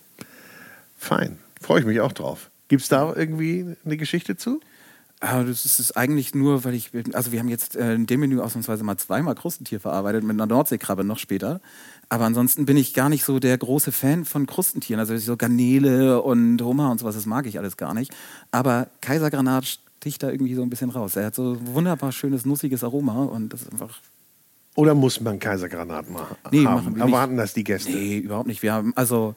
Fein. Freue ich mich auch drauf. Gibt es da irgendwie eine Geschichte zu? Aber das ist eigentlich nur, weil ich, also wir haben jetzt äh, in dem Menü ausnahmsweise mal zweimal Krustentier verarbeitet, mit einer Nordseekrabbe noch später. Aber ansonsten bin ich gar nicht so der große Fan von Krustentieren. Also so Garnele und Hummer und sowas, das mag ich alles gar nicht. Aber Kaisergranat sticht da irgendwie so ein bisschen raus. Er hat so ein wunderbar schönes, nussiges Aroma und das ist einfach Oder muss man Kaisergranat machen? Nee, haben? machen wir nicht. Erwarten das die Gäste? Nee, überhaupt nicht. Wir haben, also,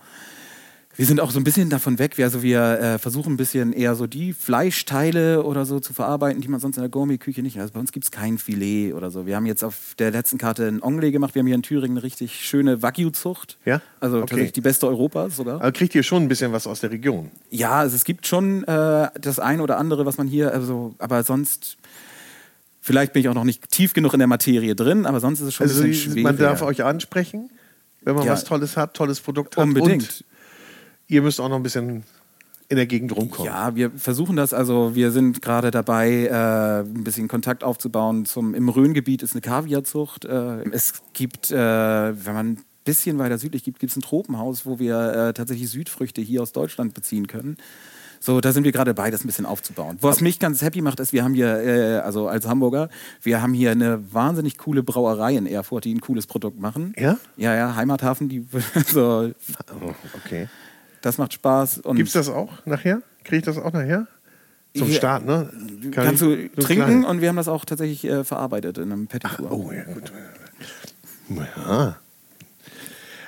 wir sind auch so ein bisschen davon weg. Wir, also wir äh, versuchen ein bisschen eher so die Fleischteile oder so zu verarbeiten, die man sonst in der Gourmet-Küche nicht hat. Also bei uns gibt es kein Filet oder so. Wir haben jetzt auf der letzten Karte ein Onglet gemacht. Wir haben hier in Thüringen eine richtig schöne Wagyu-Zucht. Ja? Also Okay. tatsächlich die beste Europas sogar. Aber kriegt ihr schon ein bisschen was aus der Region? Ja, also es gibt schon äh, das ein oder andere, was man hier, also, aber sonst, vielleicht bin ich auch noch nicht tief genug in der Materie drin, aber sonst ist es schon Also ein bisschen schwer. man darf euch ansprechen, wenn man Ja. was Tolles hat, tolles Produkt hat. Unbedingt. Ihr müsst auch noch ein bisschen in der Gegend rumkommen. Ja, wir versuchen das. Also wir sind gerade dabei, äh, ein bisschen Kontakt aufzubauen. Zum, Im Rhöngebiet ist eine Kaviarzucht. Äh, es gibt, äh, wenn man ein bisschen weiter südlich gibt, gibt es ein Tropenhaus, wo wir äh, tatsächlich Südfrüchte hier aus Deutschland beziehen können. So, da sind wir gerade dabei, das ein bisschen aufzubauen. Was mich ganz happy macht, ist, wir haben hier, äh, also als Hamburger, wir haben hier eine wahnsinnig coole Brauerei in Erfurt, die ein cooles Produkt machen. Ja? Ja, ja, Heimathafen, die, so, Oh, okay. Das macht Spaß. Und Gibt es das auch nachher? Kriege ich das auch nachher? Zum Ja. Start, ne? Kann kannst du so trinken klein. und wir haben das auch tatsächlich äh, verarbeitet in einem Four. Oh, ja, gut. Ja.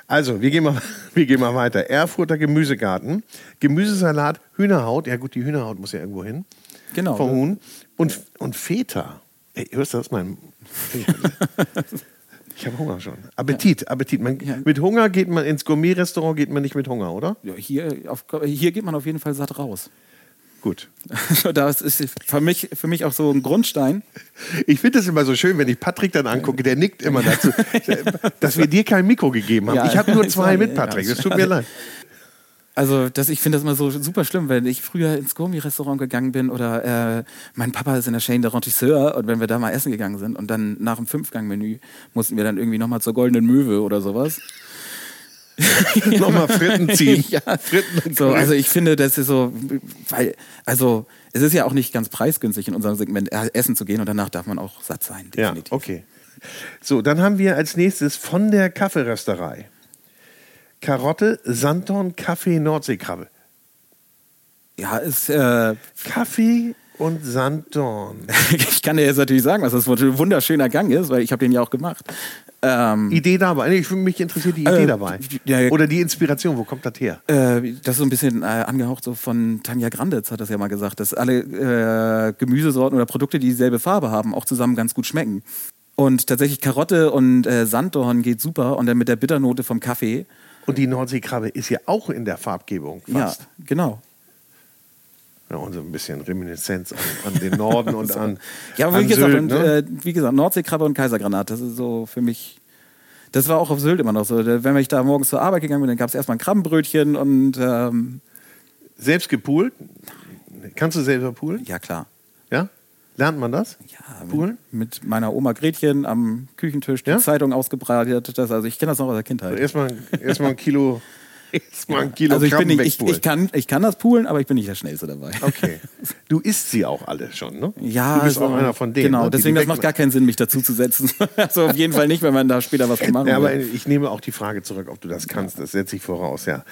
Also, wir gehen, mal, wir gehen mal weiter. Erfurter Gemüsegarten. Gemüsesalat, Hühnerhaut. Ja, gut, die Hühnerhaut muss ja irgendwo hin. Genau. Vom Huhn. Und, und Feta. Ey, hörst du das? Mein. Ich habe Hunger schon. Appetit, Appetit. Man, Ja. Mit Hunger geht man ins Gourmet-Restaurant, geht man nicht mit Hunger, oder? Ja, hier, auf, hier geht man auf jeden Fall satt raus. Gut. das ist für mich, für mich auch so ein Grundstein. Ich finde es immer so schön, wenn ich Patrick dann angucke, der nickt immer dazu, dass wir dir kein Mikro gegeben haben. Ja, ich habe nur zwei mit, ja, Patrick. ja. Das tut mir leid. Also das, ich finde das immer so super schlimm, wenn ich früher ins Gourmet-Restaurant gegangen bin oder äh, mein Papa ist in der Chaîne de Rentisseur und wenn wir da mal essen gegangen sind und dann nach dem Fünfgang-Menü mussten wir dann irgendwie nochmal zur Goldenen Möwe oder sowas. Nochmal Fritten ziehen. ja. Fritten und So, also ich finde, das ist so, weil, also es ist ja auch nicht ganz preisgünstig in unserem Segment äh, essen zu gehen und danach darf man auch satt sein, Ja, definitiv. okay. So, dann haben wir als nächstes von der Kaffeerösterei. Karotte, Sanddorn, Kaffee, Nordseekrabbe. Ja, ist, äh, Kaffee und Sanddorn. ich kann dir jetzt natürlich sagen, was das für ein wunderschöner Gang ist, weil ich habe den ja auch gemacht. Ähm, Idee dabei. Nee, Ich, mich interessiert die Idee Äh, dabei. ja, ja. Oder die Inspiration, wo kommt das her? Äh, das ist so ein bisschen äh, angehaucht so von Tanja Granditz, hat das ja mal gesagt, dass alle äh, Gemüsesorten oder Produkte, die dieselbe Farbe haben, auch zusammen ganz gut schmecken. Und tatsächlich Karotte und äh, Sanddorn geht super und dann mit der Bitternote vom Kaffee. Und die Nordseekrabbe ist ja auch in der Farbgebung fast. Ja, genau. Ja, und so ein bisschen Reminiszenz an, an den Norden und an. Ja, aber wie gesagt, Sylt, und, ne? äh, wie gesagt, Nordseekrabbe und Kaisergranat, das ist so für mich. Das war auch auf Sylt immer noch so. Wenn ich da morgens zur Arbeit gegangen bin, dann gab es erstmal ein Krabbenbrötchen und ähm, Selbst gepoolt? Kannst du selber poolen? ja klar. Ja? Lernt man das? Ja, Poolen? mit, mit meiner Oma Gretchen am Küchentisch die Ja? Zeitung ausgebreitet. Das, also ich kenne das noch aus der Kindheit. Erstmal erst ein Kilo. Erstmal ein Kilo also ich, bin nicht, ich, ich, kann, ich kann das poolen, aber ich bin nicht der Schnellste dabei. Okay. Du isst sie auch alle schon, ne? Ja, Du bist also, auch einer von denen. Genau, ne? deswegen das macht gar keinen Sinn, mich dazu zu setzen. also auf jeden Fall nicht, wenn man da später was machen Ja, aber ich nehme auch die Frage zurück, ob du das kannst. Das setze ich voraus, ja.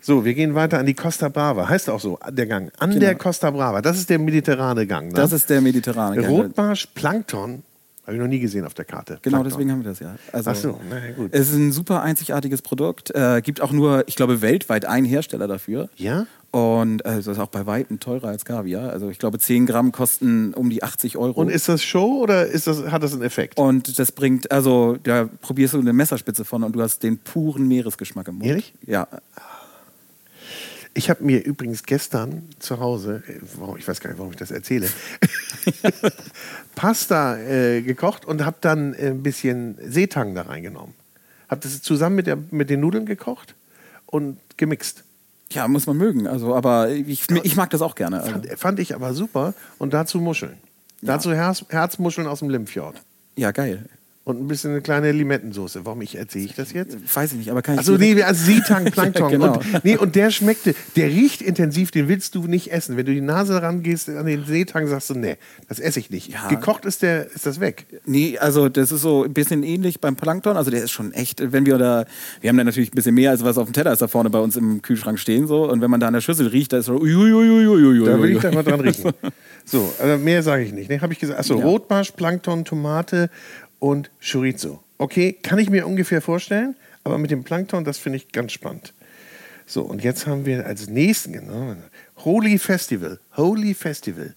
So, wir gehen weiter an die Costa Brava. Heißt auch so, der Gang. An der Costa Brava. Das ist der mediterrane Gang. Ne? Genau. Das ist der mediterrane. Gang. Rotbarsch, Plankton. Habe ich noch nie gesehen auf der Karte. Genau, Plankton. deswegen haben wir das ja. Also, Ach so, na gut. Es ist ein super einzigartiges Produkt. Äh, gibt auch nur, ich glaube, weltweit einen Hersteller dafür. Ja? Und äh, das ist auch bei weitem teurer als Kaviar. Also ich glaube, 10 Gramm kosten um die 80 Euro. Und ist das Show oder ist das, hat das einen Effekt? Und das bringt, also da probierst du eine Messerspitze von und du hast den puren Meeresgeschmack im Mund. Ehrlich? Ja. Ich habe mir übrigens gestern zu Hause, äh, ich weiß gar nicht, warum ich das erzähle, Pasta äh, gekocht und habe dann äh, ein bisschen Seetang da reingenommen. Habe das zusammen mit, der, mit den Nudeln gekocht und gemixt. Ja, muss man mögen. Also, aber ich, ich mag das auch gerne. Also, Fand, fand ich aber super. Und dazu Muscheln. Dazu Herz, Herzmuscheln aus dem Limfjord. ja, geil. Und ein bisschen eine kleine Limettensoße. Warum ich erzähle ich das jetzt? Weiß ich nicht, aber kann ich. Also nee, also Seetang, Plankton. genau. und, nee, und der schmeckte, der riecht intensiv, den willst du nicht essen. Wenn du die Nase rangehst an den Seetang, sagst du, nee, das esse ich nicht. Ja. Gekocht ist der, ist das weg. Nee, also das ist so ein bisschen ähnlich beim Plankton. Also der ist schon echt, wenn wir da, wir haben da natürlich ein bisschen mehr, als was auf dem Teller ist da vorne bei uns im Kühlschrank stehen. so Und wenn man da an der Schüssel riecht, da ist so uiuiuiuiui. Da will ich da mal dran riechen. So, also mehr sage ich nicht. Ne? Habe ich gesagt. Achso, Ja. Rotbarsch, Plankton, Tomate und Chorizo. Okay, kann ich mir ungefähr vorstellen, aber mit dem Plankton, das finde ich ganz spannend. So, und jetzt haben wir als nächsten, genau, Holy Festival. Holy Festival.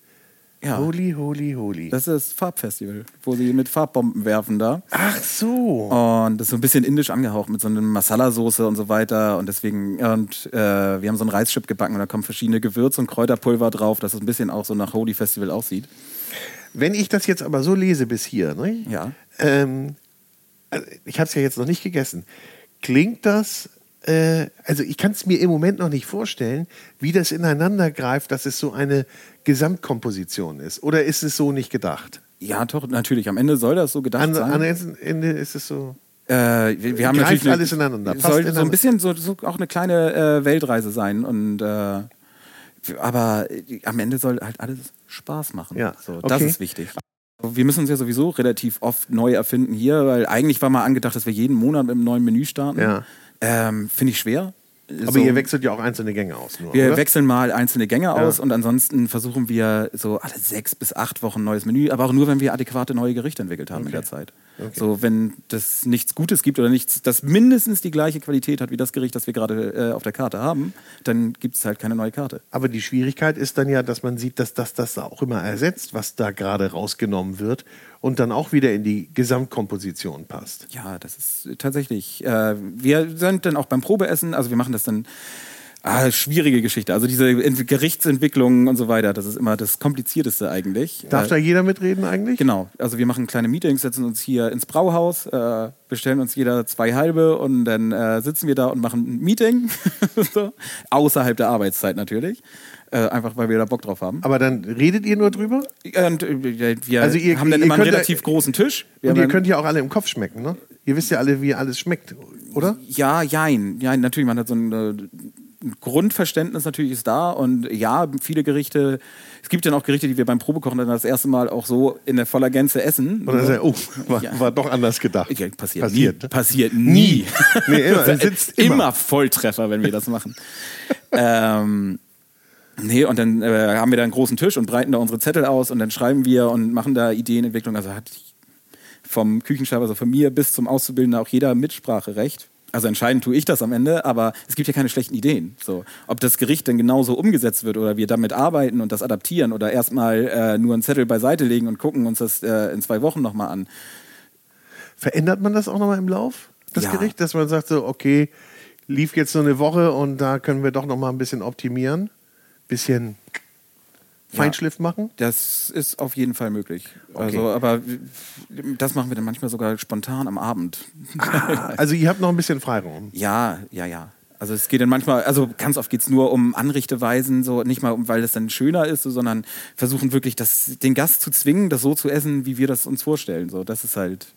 Ja. Holy, holy, holy. Das ist das Farbfestival, wo sie mit Farbbomben werfen da. Ach so. Und das ist so ein bisschen indisch angehaucht mit so einer Masala-Soße und so weiter. Und deswegen, und äh, wir haben so einen Reischip gebacken und da kommen verschiedene Gewürze und Kräuterpulver drauf, dass es ein bisschen auch so nach Holy Festival aussieht. Wenn ich das jetzt aber so lese bis hier, ne? Ja. Ähm, also ich habe es ja jetzt noch nicht gegessen. Klingt das, äh, also ich kann es mir im Moment noch nicht vorstellen, wie das ineinander greift, dass es so eine Gesamtkomposition ist. Oder ist es so nicht gedacht? Ja, doch, natürlich. Am Ende soll das so gedacht An, sein. an Ende- ist es so. Äh, wir, wir haben Greift natürlich eine- alles ineinander, passt Soll so ein bisschen so, so auch eine kleine äh, Weltreise sein und äh, aber äh, am Ende soll halt alles Spaß machen. Ja, so, das okay. ist wichtig. Wir müssen uns ja sowieso relativ oft neu erfinden hier, weil eigentlich war mal angedacht, dass wir jeden Monat mit einem neuen Menü starten. Ja. Ähm, Finde ich schwer. Aber ihr wechselt ja auch einzelne Gänge aus. Nur, wir oder? wechseln mal einzelne Gänge Ja. aus und ansonsten versuchen wir so alle sechs bis acht Wochen ein neues Menü, aber auch nur, wenn wir adäquate neue Gerichte entwickelt haben in der Zeit. So, wenn das nichts Gutes gibt oder nichts, das mindestens die gleiche Qualität hat wie das Gericht, das wir gerade äh, auf der Karte haben, dann gibt es halt keine neue Karte. Aber die Schwierigkeit ist dann ja, dass man sieht, dass das das auch immer ersetzt, was da gerade rausgenommen wird und dann auch wieder in die Gesamtkomposition passt. Ja, das ist tatsächlich. Äh, wir sind dann auch beim Probeessen, also wir machen das dann. Ah, schwierige Geschichte. Also diese Ent Gerichtsentwicklung und so weiter, das ist immer das Komplizierteste eigentlich. Darf Äh, da jeder mitreden eigentlich? Genau, also wir machen kleine Meetings, setzen uns hier ins Brauhaus, äh, bestellen uns jeder zwei halbe und dann äh, sitzen wir da und machen ein Meeting. so. Außerhalb der Arbeitszeit natürlich. Äh, einfach weil wir da Bock drauf haben. Aber dann redet ihr nur drüber? Und äh, wir Also ihr- haben dann ihr immer einen relativ großen Tisch. Wir Und ihr könnt ja auch alle im Kopf schmecken, ne? Ihr wisst ja alle, wie alles schmeckt, oder? Ja, jein. Ja, natürlich, man hat so ein, äh, Grundverständnis natürlich ist da und ja, viele Gerichte, es gibt dann auch Gerichte, die wir beim Probekochen dann das erste Mal auch so in der voller Gänze essen. Sagt ihr, oh, war, Ja. war doch anders gedacht. Ja, passiert, Passiert, nie. ne? Passiert nie. Nee, immer, immer. immer. Volltreffer, wenn wir das machen. ähm, nee, und dann äh, haben wir da einen großen Tisch und breiten da unsere Zettel aus und dann schreiben wir und machen da Ideenentwicklung. Also hat vom Küchenchef, also von mir bis zum Auszubildenden auch jeder Mitspracherecht. Also entscheiden tue ich das am Ende, aber es gibt ja keine schlechten Ideen. So, ob das Gericht dann genauso umgesetzt wird oder wir damit arbeiten und das adaptieren oder erstmal äh, nur einen Zettel beiseite legen und gucken uns das äh, in zwei Wochen nochmal an. Verändert man das auch nochmal im Lauf, das Ja. Gericht? Dass man sagt so, okay, lief jetzt so eine Woche und da können wir doch nochmal ein bisschen optimieren, bisschen Feinschliff machen? Das ist auf jeden Fall möglich. Okay. Also, aber das machen wir dann manchmal sogar spontan am Abend. Also ihr habt noch ein bisschen Freiraum. Ja, ja, ja. Also es geht dann manchmal, also ganz oft geht es nur um Anrichteweisen, so nicht mal, weil das dann schöner ist, so, sondern versuchen wirklich, das, den Gast zu zwingen, das so zu essen, wie wir das uns vorstellen. So, das ist halt.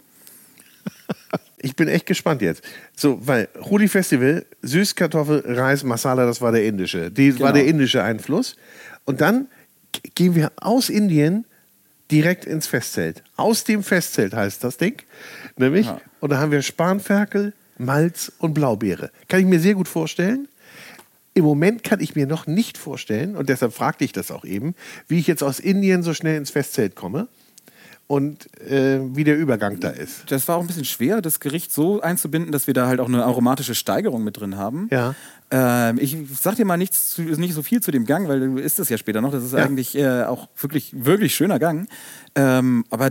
Ich bin echt gespannt jetzt. So, weil Rudi Festival, Süßkartoffel, Reis, Masala, das war der indische. Die war Genau. der indische Einfluss. Und dann gehen wir aus Indien direkt ins Festzelt. Aus dem Festzelt heißt das Ding. Nämlich, Ja. und da haben wir Spanferkel, Malz und Blaubeere. Kann ich mir sehr gut vorstellen. Im Moment kann ich mir noch nicht vorstellen, und deshalb fragte ich das auch eben, wie ich jetzt aus Indien so schnell ins Festzelt komme und äh, wie der Übergang da ist. Das war auch ein bisschen schwer, das Gericht so einzubinden, dass wir da halt auch eine aromatische Steigerung mit drin haben. Ja. Ähm, ich sag dir mal nichts zu, nicht so viel zu dem Gang, weil du isst es ja später noch. Das ist Ja. eigentlich äh, auch wirklich, wirklich schöner Gang. Ähm, aber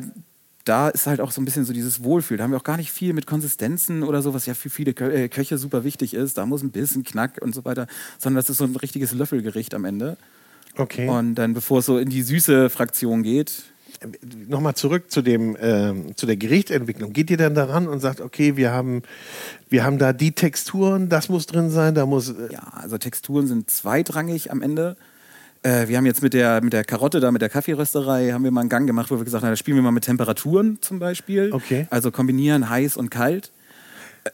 da ist halt auch so ein bisschen so dieses Wohlfühl. Da haben wir auch gar nicht viel mit Konsistenzen oder so, was ja für viele Kö äh, Köche super wichtig ist. Da muss ein bisschen Knack und so weiter. Sondern das ist so ein richtiges Löffelgericht am Ende. Okay. Und dann, bevor es so in die süße Fraktion geht, nochmal zurück zu, dem, ähm, zu der Gerichtsentwicklung. Geht ihr dann daran und sagt, okay, wir haben, wir haben da die Texturen, das muss drin sein, da muss. Äh, Ja, also Texturen sind zweitrangig am Ende. Äh, wir haben jetzt mit der, mit der Karotte da, mit der Kaffeerösterei, haben wir mal einen Gang gemacht, wo wir gesagt haben, da spielen wir mal mit Temperaturen zum Beispiel. Okay. Also kombinieren heiß und kalt.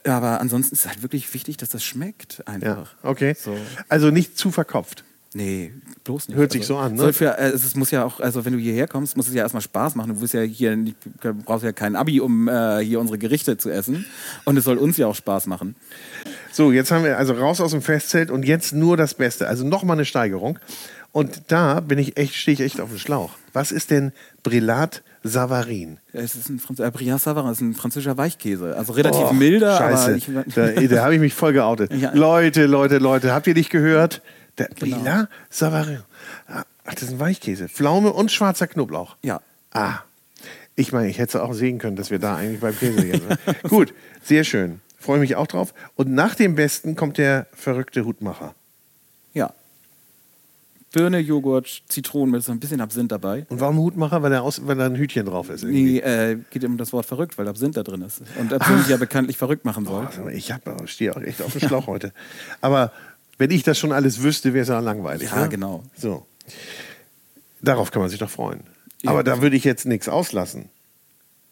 Aber ansonsten ist es halt wirklich wichtig, dass das schmeckt ja, einfach. okay. So. Also nicht zu verkopft. Nee, bloß nicht. Hört sich also, so an, ne? Für, äh, es muss ja auch, also wenn du hierher kommst, muss es ja erstmal Spaß machen. Du willst ja hier nicht, brauchst ja kein Abi, um äh, hier unsere Gerichte zu essen. Und es soll uns ja auch Spaß machen. So, jetzt haben wir also raus aus dem Festzelt und jetzt nur das Beste. Also nochmal eine Steigerung. Und da bin ich echt, stehe ich echt auf dem Schlauch. Was ist denn Brillat Savarin? Es ist ein Franz äh, Brillat Savarin, ist ein französischer Weichkäse. Also relativ milder, Oh, Scheiße. aber ich, da da habe ich mich voll geoutet. Ja. Leute, Leute, Leute, habt ihr nicht gehört? Der Genau. Savarin. Ah, Ach, das ist ein Weichkäse. Pflaume und schwarzer Knoblauch. Ja. Ah. Ich meine, ich hätte es auch sehen können, dass wir da eigentlich beim Käse jetzt sind. Gut, sehr schön. Freue mich auch drauf. Und nach dem Besten kommt der verrückte Hutmacher. ja. Birne, Joghurt, Zitronen mit so ein bisschen Absinth dabei. Und warum Hutmacher? Weil da, aus, weil da ein Hütchen drauf ist. irgendwie. Nee, äh, geht um das Wort verrückt, weil Absinth da drin ist. Und Absinth ja bekanntlich verrückt machen soll. Also ich hab, stehe auch echt auf dem Schlauch heute. Aber wenn ich das schon alles wüsste, wäre es ja langweilig. Ja, ne? genau. So. Darauf kann man sich doch freuen. Ja. Aber da würde ich jetzt nichts auslassen.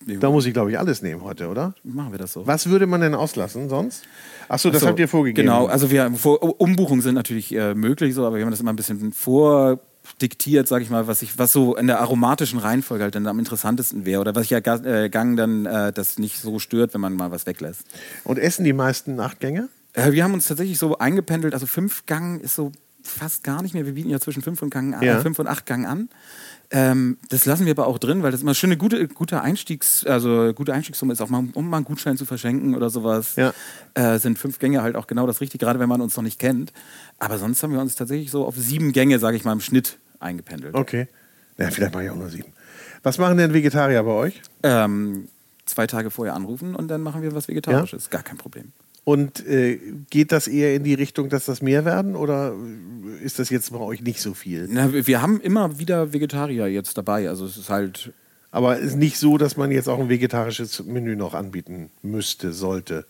Da muss ich, glaube ich, alles nehmen heute, oder? machen wir das so. Was würde man denn auslassen sonst? Achso, das Ach so, habt ihr vorgegeben. Genau, also wir vor, Umbuchungen sind natürlich äh, möglich, so, aber wir haben das immer ein bisschen vordiktiert, sage ich mal, was ich, was so in der aromatischen Reihenfolge halt dann am interessantesten wäre oder was ich ja äh, Gang dann äh, das nicht so stört, wenn man mal was weglässt. Und essen die meisten Nachtgänge? Äh, wir haben uns tatsächlich so eingependelt, also fünf Gang ist so fast gar nicht mehr. Wir bieten ja zwischen fünf und, Gang, Ja. äh, fünf und acht Gang an. Ähm, das lassen wir aber auch drin, weil das immer schöne gute, gute Einstiegs, also gute Einstiegssumme ist, auch mal, um mal einen Gutschein zu verschenken oder sowas. Ja. Äh, sind fünf Gänge halt auch genau das Richtige, gerade wenn man uns noch nicht kennt. Aber sonst haben wir uns tatsächlich so auf sieben Gänge, sage ich mal, im Schnitt eingependelt. Okay. Ja, vielleicht mache ich auch nur sieben. Was machen denn Vegetarier bei euch? Ähm, zwei Tage vorher anrufen und dann machen wir was Vegetarisches. Gar kein Problem. Und äh, geht das eher in die Richtung, dass das mehr werden oder ist das jetzt bei euch nicht so viel? Na, wir haben immer wieder Vegetarier jetzt dabei. Also es ist halt Aber es ist nicht so, dass man jetzt auch ein vegetarisches Menü noch anbieten müsste, sollte.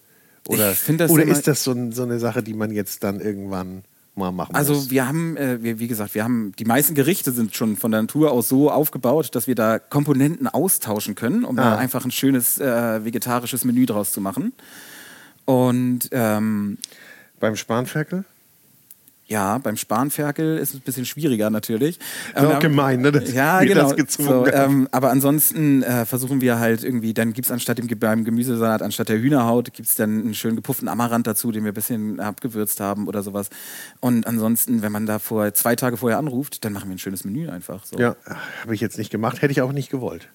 Oder, Ich find das oder ist das so, so eine Sache, die man jetzt dann irgendwann mal machen muss? Also wir haben, äh, wir, wie gesagt, wir haben die meisten Gerichte sind schon von der Natur aus so aufgebaut, dass wir da Komponenten austauschen können, um Ah. da einfach ein schönes äh, vegetarisches Menü draus zu machen. Und ähm, Beim Spanferkel? Ja, beim Spanferkel ist es ein bisschen schwieriger natürlich. Ist auch Ähm, gemein, ne? dass Ja, genau. das gezwungen so, ähm, aber ansonsten äh, versuchen wir halt irgendwie, dann gibt es anstatt dem beim Gemüsesalat, anstatt der Hühnerhaut, gibt es dann einen schönen gepufften Amaranth dazu, den wir ein bisschen abgewürzt haben oder sowas. Und ansonsten, wenn man da vor zwei Tage vorher anruft, dann machen wir ein schönes Menü einfach. So. Ja, habe ich jetzt nicht gemacht, hätte ich auch nicht gewollt.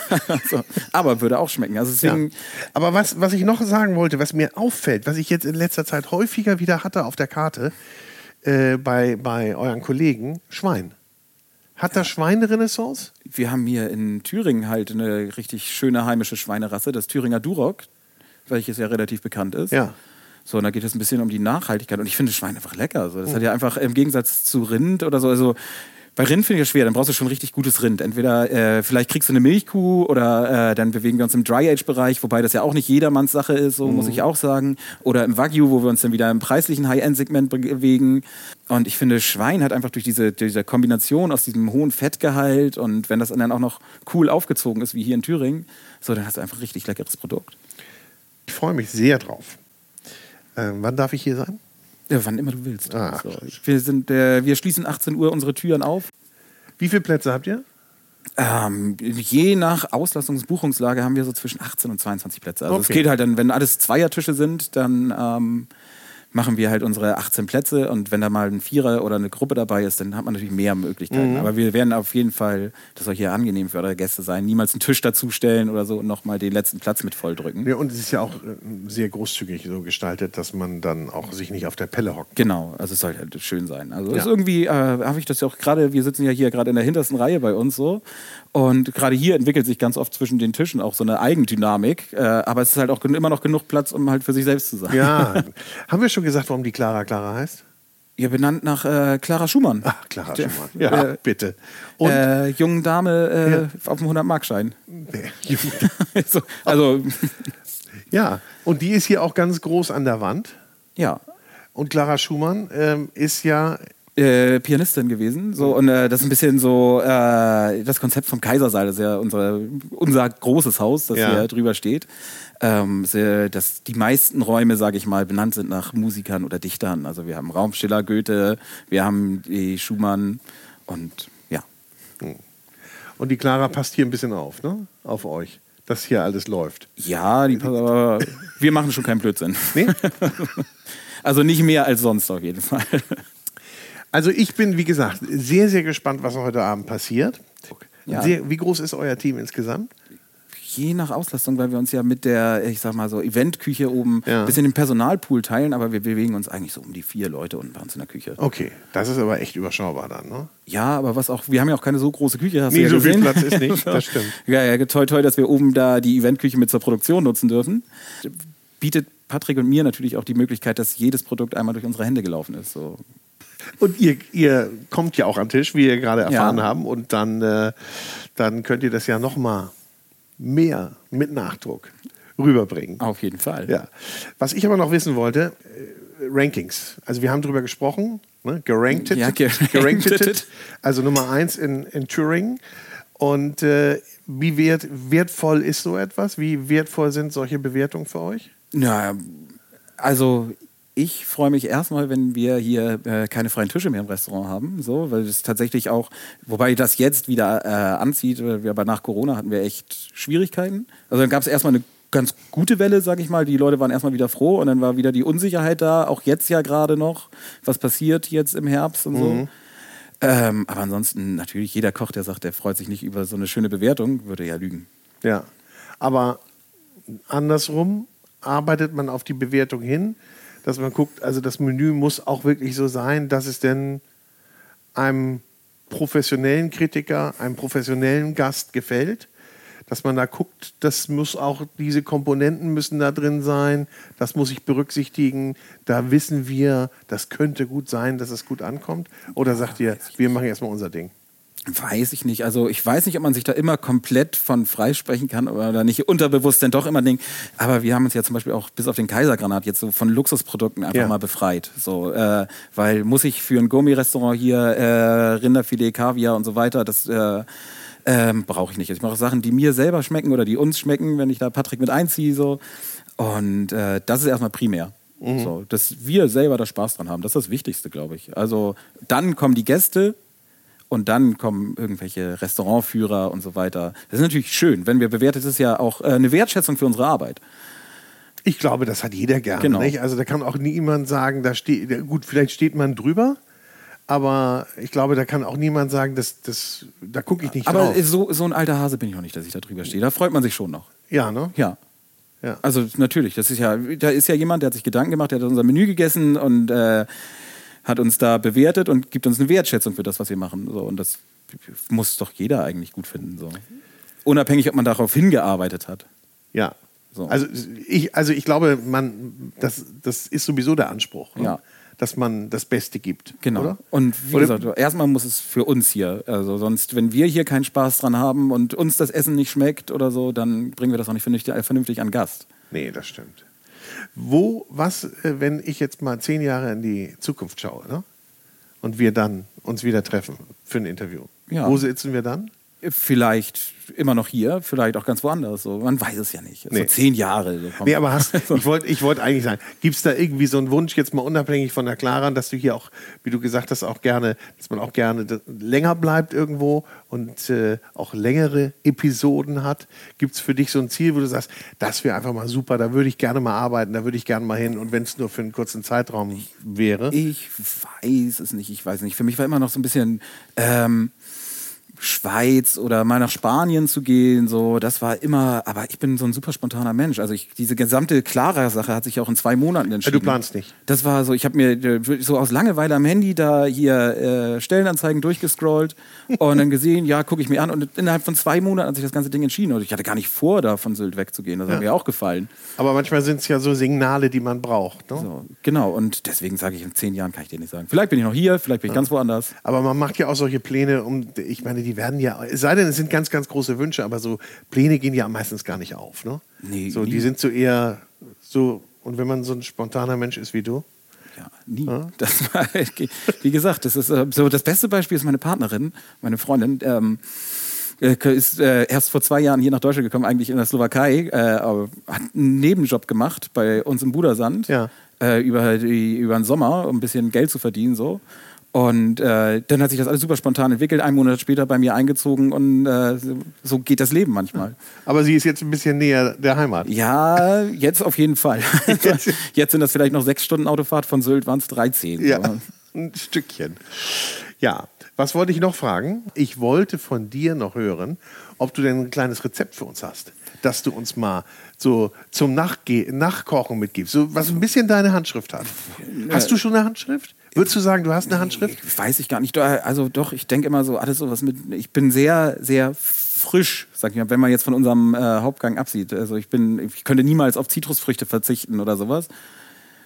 so. Aber würde auch schmecken. Also Ja. deswegen, Aber was, was ich noch sagen wollte, was mir auffällt, was ich jetzt in letzter Zeit häufiger wieder hatte auf der Karte äh, bei, bei euren Kollegen, Schwein. Hat das Schwein eine Renaissance? wir haben hier in Thüringen halt eine richtig schöne heimische Schweinerasse, das Thüringer Duroc, welches ja relativ bekannt ist. Ja. So, und da geht es ein bisschen um die Nachhaltigkeit. Und ich finde Schwein einfach lecker. So, das hat ja einfach im Gegensatz zu Rind oder so, also bei Rind finde ich das schwer, dann brauchst du schon richtig gutes Rind. Entweder äh, vielleicht kriegst du eine Milchkuh oder äh, dann bewegen wir uns im Dry-Age-Bereich, wobei das ja auch nicht jedermanns Sache ist, so muss ich auch sagen. Oder im Wagyu, wo wir uns dann wieder im preislichen High-End-Segment bewegen. Und ich finde, Schwein hat einfach durch diese, diese Kombination aus diesem hohen Fettgehalt und wenn das dann auch noch cool aufgezogen ist, wie hier in Thüringen, so, dann hast du einfach ein richtig leckeres Produkt. Ich freue mich sehr drauf. Ähm, wann darf ich hier sein? Ja, wann immer du willst. Ah. so. wir, sind, äh, wir schließen 18 Uhr unsere Türen auf. Wie viele Plätze habt ihr? Ähm, je nach Auslastungsbuchungslage haben wir so zwischen 18 und 22 Plätze. Also es Okay. geht halt dann, wenn alles Zweiertische sind, dann ähm, machen wir halt unsere 18 Plätze und wenn da mal ein Vierer oder eine Gruppe dabei ist, dann hat man natürlich mehr Möglichkeiten. Aber wir werden auf jeden Fall, das soll hier angenehm für eure Gäste sein, niemals einen Tisch dazustellen oder so und nochmal den letzten Platz mit volldrücken. Ja, und es ist ja auch äh, sehr großzügig so gestaltet, dass man dann auch sich nicht auf der Pelle hockt. Genau, also es soll halt schön sein. Also Ja. ist irgendwie, äh, habe ich das ja auch gerade, wir sitzen ja hier gerade in der hintersten Reihe bei uns so. Und gerade hier entwickelt sich ganz oft zwischen den Tischen auch so eine Eigendynamik. Äh, aber es ist halt auch immer noch genug Platz, um halt für sich selbst zu sein. Ja. Haben wir schon gesagt, warum die Clara Clara heißt? Ihr benannt nach äh, Clara Schumann. Ach, Clara Der- Schumann. Ja, äh, bitte. Und äh, jungen Dame äh, auf dem 100-Markschein. Nee. so, also, ja, und die ist hier auch ganz groß an der Wand. ja. Und Clara Schumann ähm, ist ja äh, Pianistin gewesen. So, und äh, das ist ein bisschen so äh, das Konzept vom Kaisersaal, das ist ja unsere, unser großes Haus, das Ja. hier drüber steht. Ähm, dass die meisten Räume, sage ich mal, benannt sind nach Musikern oder Dichtern. Also wir haben Raum Schiller, Goethe, wir haben die Schumann und ja. Und die Clara passt hier ein bisschen auf, ne? Auf euch, dass hier alles läuft. Ja, die, aber wir machen schon keinen Blödsinn. Nee? Also nicht mehr als sonst auf jeden Fall. Also ich bin, wie gesagt, sehr, sehr gespannt, was heute Abend passiert. Ja. Sehr, wie groß ist euer Team insgesamt? Je nach Auslastung, weil wir uns ja mit der, ich sag mal so, Eventküche oben Ja. ein bisschen den Personalpool teilen, aber wir bewegen uns eigentlich so um die vier Leute unten bei uns in der Küche. Okay, das ist aber echt überschaubar dann, ne? Ja, aber was auch, wir haben ja auch keine so große Küche, hast Nee, du ja so viel gesehen. Platz ist nicht, das stimmt. Ja, ja, toi, toi, dass wir oben da die Eventküche mit zur Produktion nutzen dürfen. Bietet Patrick und mir natürlich auch die Möglichkeit, dass jedes Produkt einmal durch unsere Hände gelaufen ist. So. Und ihr, ihr kommt ja auch an den Tisch, wie wir gerade erfahren Ja. haben, und dann, äh, dann könnt ihr das ja noch mal mehr mit Nachdruck rüberbringen. Auf jeden Fall. Ja. Was ich aber noch wissen wollte, äh, Rankings. Also wir haben darüber gesprochen, ne? geranktet, Ja, geranktet, also Nummer eins in, in Thüringen. Und äh, wie wert, wertvoll ist so etwas? Wie wertvoll sind solche Bewertungen für euch? Ja, also ich freue mich erstmal, wenn wir hier äh, keine freien Tische mehr im Restaurant haben, so, weil es tatsächlich auch, wobei das jetzt wieder äh, anzieht, wir, aber nach Corona hatten wir echt Schwierigkeiten. Also dann gab es erstmal eine ganz gute Welle, sag ich mal. Die Leute waren erstmal wieder froh und dann war wieder die Unsicherheit da. Auch jetzt ja gerade noch, was passiert jetzt im Herbst und so. Mhm. Ähm, aber ansonsten natürlich jeder Koch, der sagt, der freut sich nicht über so eine schöne Bewertung, würde ja lügen. Ja. Aber andersrum arbeitet man auf die Bewertung hin, dass man guckt, also das Menü muss auch wirklich so sein, dass es denn einem professionellen Kritiker, einem professionellen Gast gefällt. Dass man da guckt, das muss auch, diese Komponenten müssen da drin sein, das muss ich berücksichtigen. Da wissen wir, das könnte gut sein, dass es gut ankommt. Oder sagt ihr, wir machen erstmal unser Ding? Weiß ich nicht. Also ich weiß nicht, ob man sich da immer komplett von freisprechen kann oder nicht unterbewusst denn doch immer denkt. Aber wir haben uns ja zum Beispiel auch bis auf den Kaisergranat jetzt so von Luxusprodukten einfach Ja. mal befreit. So, äh, weil muss ich für ein Gourmet-Restaurant hier äh, Rinderfilet, Kaviar und so weiter, das äh, ähm, brauche ich nicht. Ich mache Sachen, die mir selber schmecken oder die uns schmecken, wenn ich da Patrick mit einziehe. So. Und äh, das ist erstmal primär. So, dass wir selber da Spaß dran haben. Das ist das Wichtigste, glaube ich. Also dann kommen die Gäste und dann kommen irgendwelche Restaurantführer und so weiter. Das ist natürlich schön, wenn wir bewertet, das ist ja auch äh, eine Wertschätzung für unsere Arbeit. Ich glaube, das hat jeder gerne. Genau. Nicht? Also da kann auch niemand sagen, da steht, gut, vielleicht steht man drüber, aber ich glaube, da kann auch niemand sagen, das, das, da gucke ich nicht Aber drauf. so, so ein alter Hase bin ich auch nicht, dass ich da drüber stehe. Da freut man sich schon noch. ja, ne? Ja. Ja. Also natürlich, das ist ja, da ist ja jemand, der hat sich Gedanken gemacht, der hat unser Menü gegessen und äh, hat uns da bewertet und gibt uns eine Wertschätzung für das, was wir machen. So, und das muss doch jeder eigentlich gut finden. So. Unabhängig, ob man darauf hingearbeitet hat. Ja. So. Also ich, also ich glaube, man, das, das ist sowieso der Anspruch, ne? Ja. dass man das Beste gibt. Genau. Oder? Und wie Oder- gesagt, erstmal muss es für uns hier. Also sonst, wenn wir hier keinen Spaß dran haben und uns das Essen nicht schmeckt oder so, dann bringen wir das auch nicht vernünftig, vernünftig an Gast. Nee, das stimmt. Wo, was, äh, wenn ich jetzt mal zehn Jahre in die Zukunft schaue ne? und wir dann uns wieder treffen für ein Interview? Ja. Wo sitzen wir dann? Vielleicht immer noch hier, vielleicht auch ganz woanders. So. Man weiß es ja nicht. So Nee. zehn Jahre. So. Nee, aber hast, ich wollte ich wollt eigentlich sagen, gibt es da irgendwie so einen Wunsch, jetzt mal unabhängig von der Clara, dass du hier auch, wie du gesagt hast, auch gerne, dass man auch gerne länger bleibt irgendwo und äh, auch längere Episoden hat? Gibt es für dich so ein Ziel, wo du sagst, das wäre einfach mal super, da würde ich gerne mal arbeiten, da würde ich gerne mal hin und wenn es nur für einen kurzen Zeitraum wäre? Ich weiß es nicht, ich weiß nicht. Für mich war immer noch so ein bisschen ähm, Schweiz oder mal nach Spanien zu gehen, so, das war immer, aber ich bin so ein super spontaner Mensch. Also ich, diese gesamte Clara-Sache hat sich auch in zwei Monaten entschieden. du planst nicht? Das war so, ich habe mir äh, so aus Langeweile am Handy da hier äh, Stellenanzeigen durchgescrollt und dann gesehen, ja, gucke ich mir an und innerhalb von zwei Monaten hat sich das ganze Ding entschieden und ich hatte gar nicht vor, da von Sylt wegzugehen. Das hat mir auch gefallen. Aber manchmal sind es ja so Signale, die man braucht. Ne? So, genau, und deswegen sage ich, in zehn Jahren kann ich dir nicht sagen. Vielleicht bin ich noch hier, vielleicht bin ich ganz woanders. Aber man macht ja auch solche Pläne, um, ich meine, die werden ja, es sei denn, es sind ganz, ganz große Wünsche, aber so Pläne gehen ja meistens gar nicht auf. Ne? Nee, so, nie. die sind so eher so, und wenn man so ein spontaner Mensch ist wie du, Ja, nie. Das war, wie gesagt, das ist äh, so das beste Beispiel ist meine Partnerin, meine Freundin. Ähm, äh, ist äh, erst vor zwei Jahren hier nach Deutschland gekommen, eigentlich in der Slowakei, äh, aber hat einen Nebenjob gemacht bei uns im Budersand Ja. äh, über, die, über den Sommer, um ein bisschen Geld zu verdienen. So. Und äh, dann hat sich das alles super spontan entwickelt, einen Monat später bei mir eingezogen und äh, so- geht das Leben manchmal. aber sie ist jetzt ein bisschen näher der Heimat. Ja, jetzt auf jeden Fall. jetzt sind das vielleicht noch sechs Stunden Autofahrt von Sylt, waren es 13. Ja, So. ein Stückchen. Ja, was wollte ich noch fragen? Ich wollte von dir noch hören, ob du denn ein kleines Rezept für uns hast, dass du uns mal so zum Nachge Nachkochen mitgibst, so, was ein bisschen deine Handschrift hat. Hast du schon eine Handschrift? Würdest du sagen, du hast eine Handschrift? Weiß ich gar nicht. Also doch, ich denke immer so, alles sowas mit. Ich bin sehr, sehr frisch, sag ich mal, wenn man jetzt von unserem äh, Hauptgang absieht. Also ich bin, ich könnte niemals auf Zitrusfrüchte verzichten oder sowas.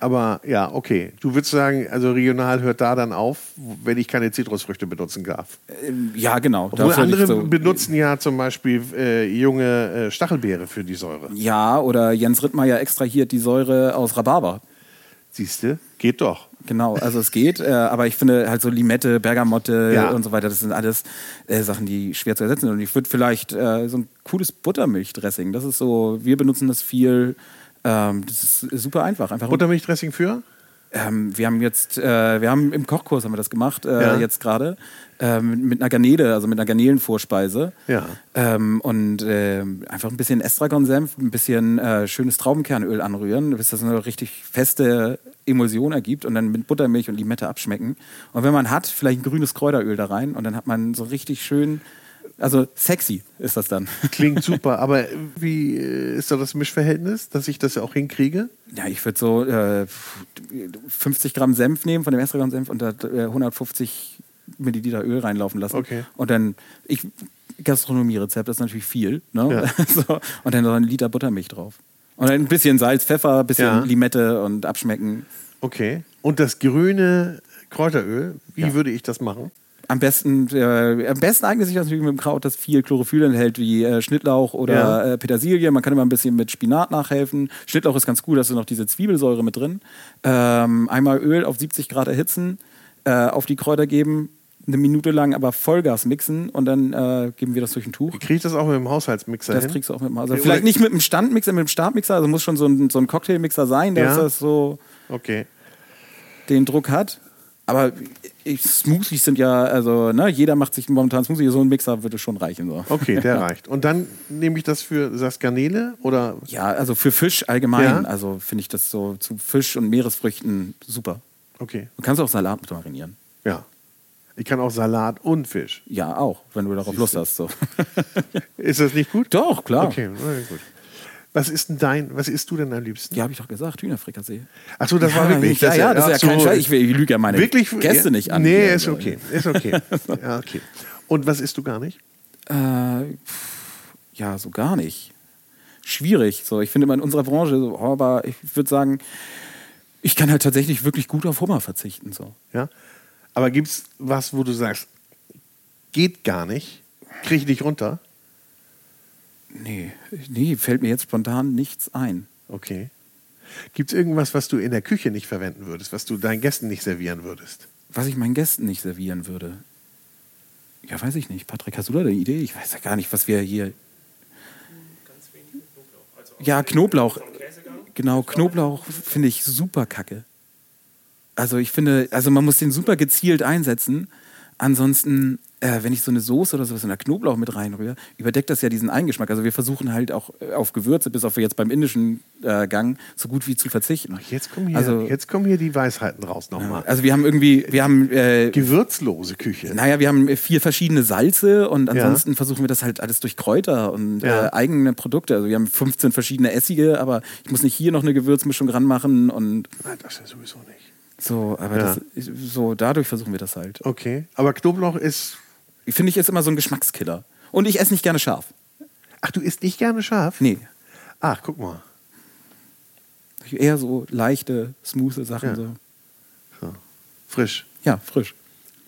Aber ja, okay. Du würdest sagen, also regional hört da dann auf, wenn ich keine Zitrusfrüchte benutzen darf. Ähm, Ja, genau. Obwohl andere so- benutzen ja zum Beispiel äh, junge äh, Stachelbeere für die Säure. Ja, oder Jens Rittmeier extrahiert die Säure aus Rhabarber. Siehst du? Geht doch. Genau, also es geht, äh, aber ich finde halt so Limette, Bergamotte Ja. und so weiter, das sind alles äh, Sachen, die schwer zu ersetzen sind. Und ich würde vielleicht äh, so ein cooles Buttermilchdressing, das ist so, wir benutzen das viel, ähm, das ist super einfach. Einfach Buttermilchdressing für? Ähm, wir haben jetzt, äh, wir haben im Kochkurs haben wir das gemacht, äh, Ja. jetzt gerade, ähm, mit einer Garnele, also mit einer Garnelenvorspeise. Ja. Ähm, und ähm, einfach ein bisschen Estragonsenf, ein bisschen äh, schönes Traubenkernöl anrühren, bis das eine richtig feste Emulsion ergibt und dann mit Buttermilch und Limette abschmecken. Und wenn man hat, vielleicht ein grünes Kräuteröl da rein und dann hat man so richtig schön, also sexy ist das dann. Klingt super, aber wie äh, ist da das Mischverhältnis, dass ich das ja auch hinkriege? Ja, ich würde so äh, 50 Gramm Senf nehmen von dem Estragon-Senf und da äh, 150 Milliliter Öl reinlaufen lassen. Okay. Und dann, ich, Gastronomie-Rezept, das ist natürlich viel. Ne? Ja. so, und dann so ein Liter Buttermilch drauf. Und dann ein bisschen Salz, Pfeffer, ein bisschen Ja. Limette und abschmecken. Okay. Und das grüne Kräuteröl, wie Ja. würde ich das machen? Am besten, äh, am besten eignet sich das natürlich mit dem Kraut, das viel Chlorophyll enthält, wie äh, Schnittlauch oder Ja. äh, Petersilie. Man kann immer ein bisschen mit Spinat nachhelfen. Schnittlauch ist ganz gut, da ist noch diese Zwiebelsäure mit drin. Ähm, einmal Öl auf 70 Grad erhitzen, äh, auf die Kräuter geben, eine Minute lang aber Vollgas mixen und dann äh, geben wir das durch ein Tuch. Kriege ich das auch mit dem Haushaltsmixer Das hin? kriegst du auch mit dem, Oder- vielleicht nicht mit dem Standmixer, mit dem Startmixer, also muss schon so ein, so ein Cocktailmixer sein, dass Ja. das so Okay. den Druck hat. Aber ich, Smoothies sind ja, also ne, jeder macht sich momentan Smoothie, so ein Mixer würde schon reichen. So. Okay, der reicht. Und dann nehme ich das für, Garnele oder Ja, also für Fisch allgemein, Ja. also finde ich das so zu Fisch und Meeresfrüchten super. Okay, Du kannst auch Salat mit marinieren. ja. Ich kann auch Salat und Fisch. Ja, auch, wenn du darauf Lust hast. So. Ist das nicht gut? Doch, klar. Okay, ja, gut. Was ist denn dein, was isst du denn am liebsten? Ja, habe ich doch gesagt, Hühnerfrikassee. Ach so, das war wirklich. Ja, ja, das ist ja kein Scheiß. Ich, ich lüge ja meine wirklich, Gäste ja, nicht an. Nee, ist okay. Ist okay. ja, okay. Und was isst du gar nicht? Äh, ja, so gar nicht. Schwierig. So, ich finde immer in unserer Branche, so, oh, aber ich würde sagen, ich kann halt tatsächlich wirklich gut auf Hummer verzichten. So. Ja. Aber gibt es was, wo du sagst, geht gar nicht, kriege ich nicht runter? Nee, nee, fällt mir jetzt spontan nichts ein. Okay. Gibt es irgendwas, was du in der Küche nicht verwenden würdest, was du deinen Gästen nicht servieren würdest? Was ich meinen Gästen nicht servieren würde. Ja, weiß ich nicht. Patrick, hast du da eine Idee? Ich weiß ja gar nicht, was wir hier. Ja, Knoblauch. Genau, Knoblauch finde ich super kacke. Also ich finde, also man muss den super gezielt einsetzen. Ansonsten, äh, wenn ich so eine Soße oder sowas in der Knoblauch mit reinrühre, überdeckt das ja diesen Eingeschmack. Also wir versuchen halt auch äh, auf Gewürze, bis auf jetzt beim indischen äh, Gang, so gut wie zu verzichten. Jetzt kommen hier, Also- jetzt kommen hier die Weisheiten raus nochmal. Also wir haben irgendwie, wir haben äh, Gewürzlose Küche. naja, wir haben vier verschiedene Salze und ansonsten versuchen wir das halt alles durch Kräuter und Ja. äh, eigene Produkte. Also wir haben 15 verschiedene Essige, aber ich muss nicht hier noch eine Gewürzmischung ranmachen und Nein, das ja sowieso nicht. so, aber Ja. das, so dadurch versuchen wir das halt. Okay. Aber Knoblauch ist. Ich finde ich ist immer so ein Geschmackskiller. Und ich esse nicht gerne scharf. Ach, du isst nicht gerne scharf? Nee. Ach, guck mal. Eher so leichte, smooth Sachen. Ja. So. So. Frisch. ja, frisch.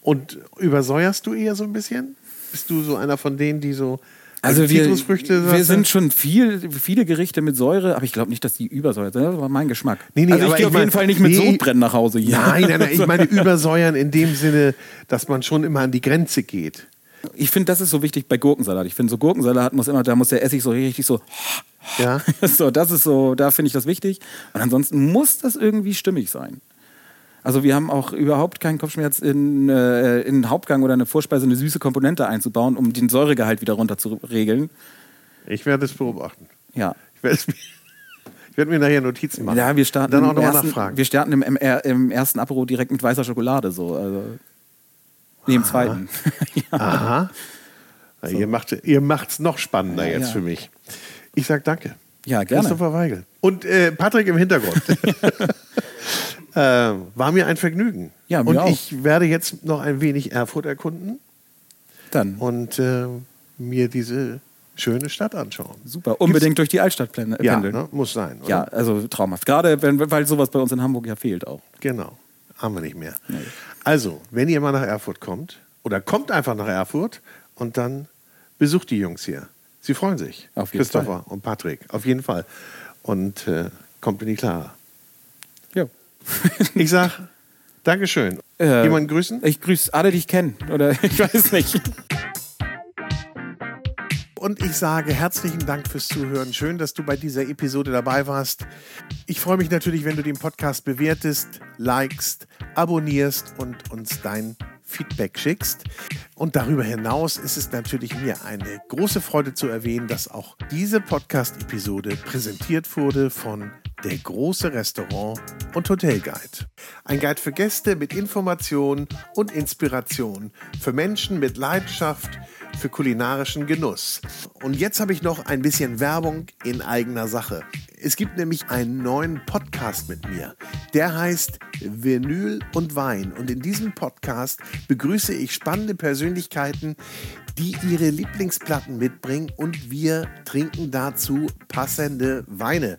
Und übersäuerst du eher so ein bisschen? Bist du so einer von denen, die so Also wir, wir sind schon viel, viele Gerichte mit Säure, aber ich glaube nicht, dass die übersäuert sind. Das war mein Geschmack. Nee, nee, also ich gehe auf jeden Fall nicht mit nee. Sodbrennen nach Hause hier. Nein, nein, nein, ich meine übersäuern in dem Sinne, dass man schon immer an die Grenze geht. Ich finde, das ist so wichtig bei Gurkensalat. Ich finde, so Gurkensalat muss immer, da muss der Essig so richtig so, Ja. so, das ist so, da finde ich das wichtig. Und ansonsten muss das irgendwie stimmig sein. Also wir haben auch überhaupt keinen Kopfschmerz, in, äh, in einen Hauptgang oder eine Vorspeise eine süße Komponente einzubauen, um den Säuregehalt wieder runter zu regeln. Ich werde es beobachten. Ja. Ich werde, es mir, ich werde mir nachher Notizen machen. Ja, wir starten, Dann auch nochmal ersten, nachfragen. wir starten im, im, im ersten Apero direkt mit weißer Schokolade. So. Also, nee, im zweiten. ja. Aha. Na, Ihr macht ihr macht's noch spannender Ja, jetzt ja. für mich. Ich sag danke. ja, gerne. Christopher Weigel. Und äh, Patrick im Hintergrund. äh, war mir ein Vergnügen. Ja, mir Und auch. ich werde jetzt noch ein wenig Erfurt erkunden Dann. und äh, mir diese schöne Stadt anschauen. Super. Unbedingt durch die Altstadt Ja, pendeln. ne? muss sein. Oder? Ja, also traumhaft. Gerade wenn, weil sowas bei uns in Hamburg ja fehlt auch. Genau. Haben wir nicht mehr. Nee. Also, wenn ihr mal nach Erfurt kommt, oder kommt einfach nach Erfurt und dann besucht die Jungs hier. Sie freuen sich. Auf jeden Christopher und Patrick. Auf jeden Fall. Und äh, kommt in die Klare. Ich sag Dankeschön. Äh, Jemanden grüßen? Ich grüße alle, die ich kenne. Oder ich weiß nicht. Und ich sage herzlichen Dank fürs Zuhören. Schön, dass du bei dieser Episode dabei warst. Ich freue mich natürlich, wenn du den Podcast bewertest, likest, abonnierst und uns dein Feedback schickst. Und darüber hinaus ist es natürlich mir eine große Freude zu erwähnen, dass auch diese Podcast-Episode präsentiert wurde von der große Restaurant und Hotelguide. Ein Guide für Gäste mit Information und Inspiration, für Menschen mit Leidenschaft für kulinarischen Genuss. Und jetzt habe ich noch ein bisschen Werbung in eigener Sache. Es gibt nämlich einen neuen Podcast mit mir. Der heißt Vinyl und Wein. Und in diesem Podcast begrüße ich spannende Persönlichkeiten, die ihre Lieblingsplatten mitbringen und wir trinken dazu passende Weine.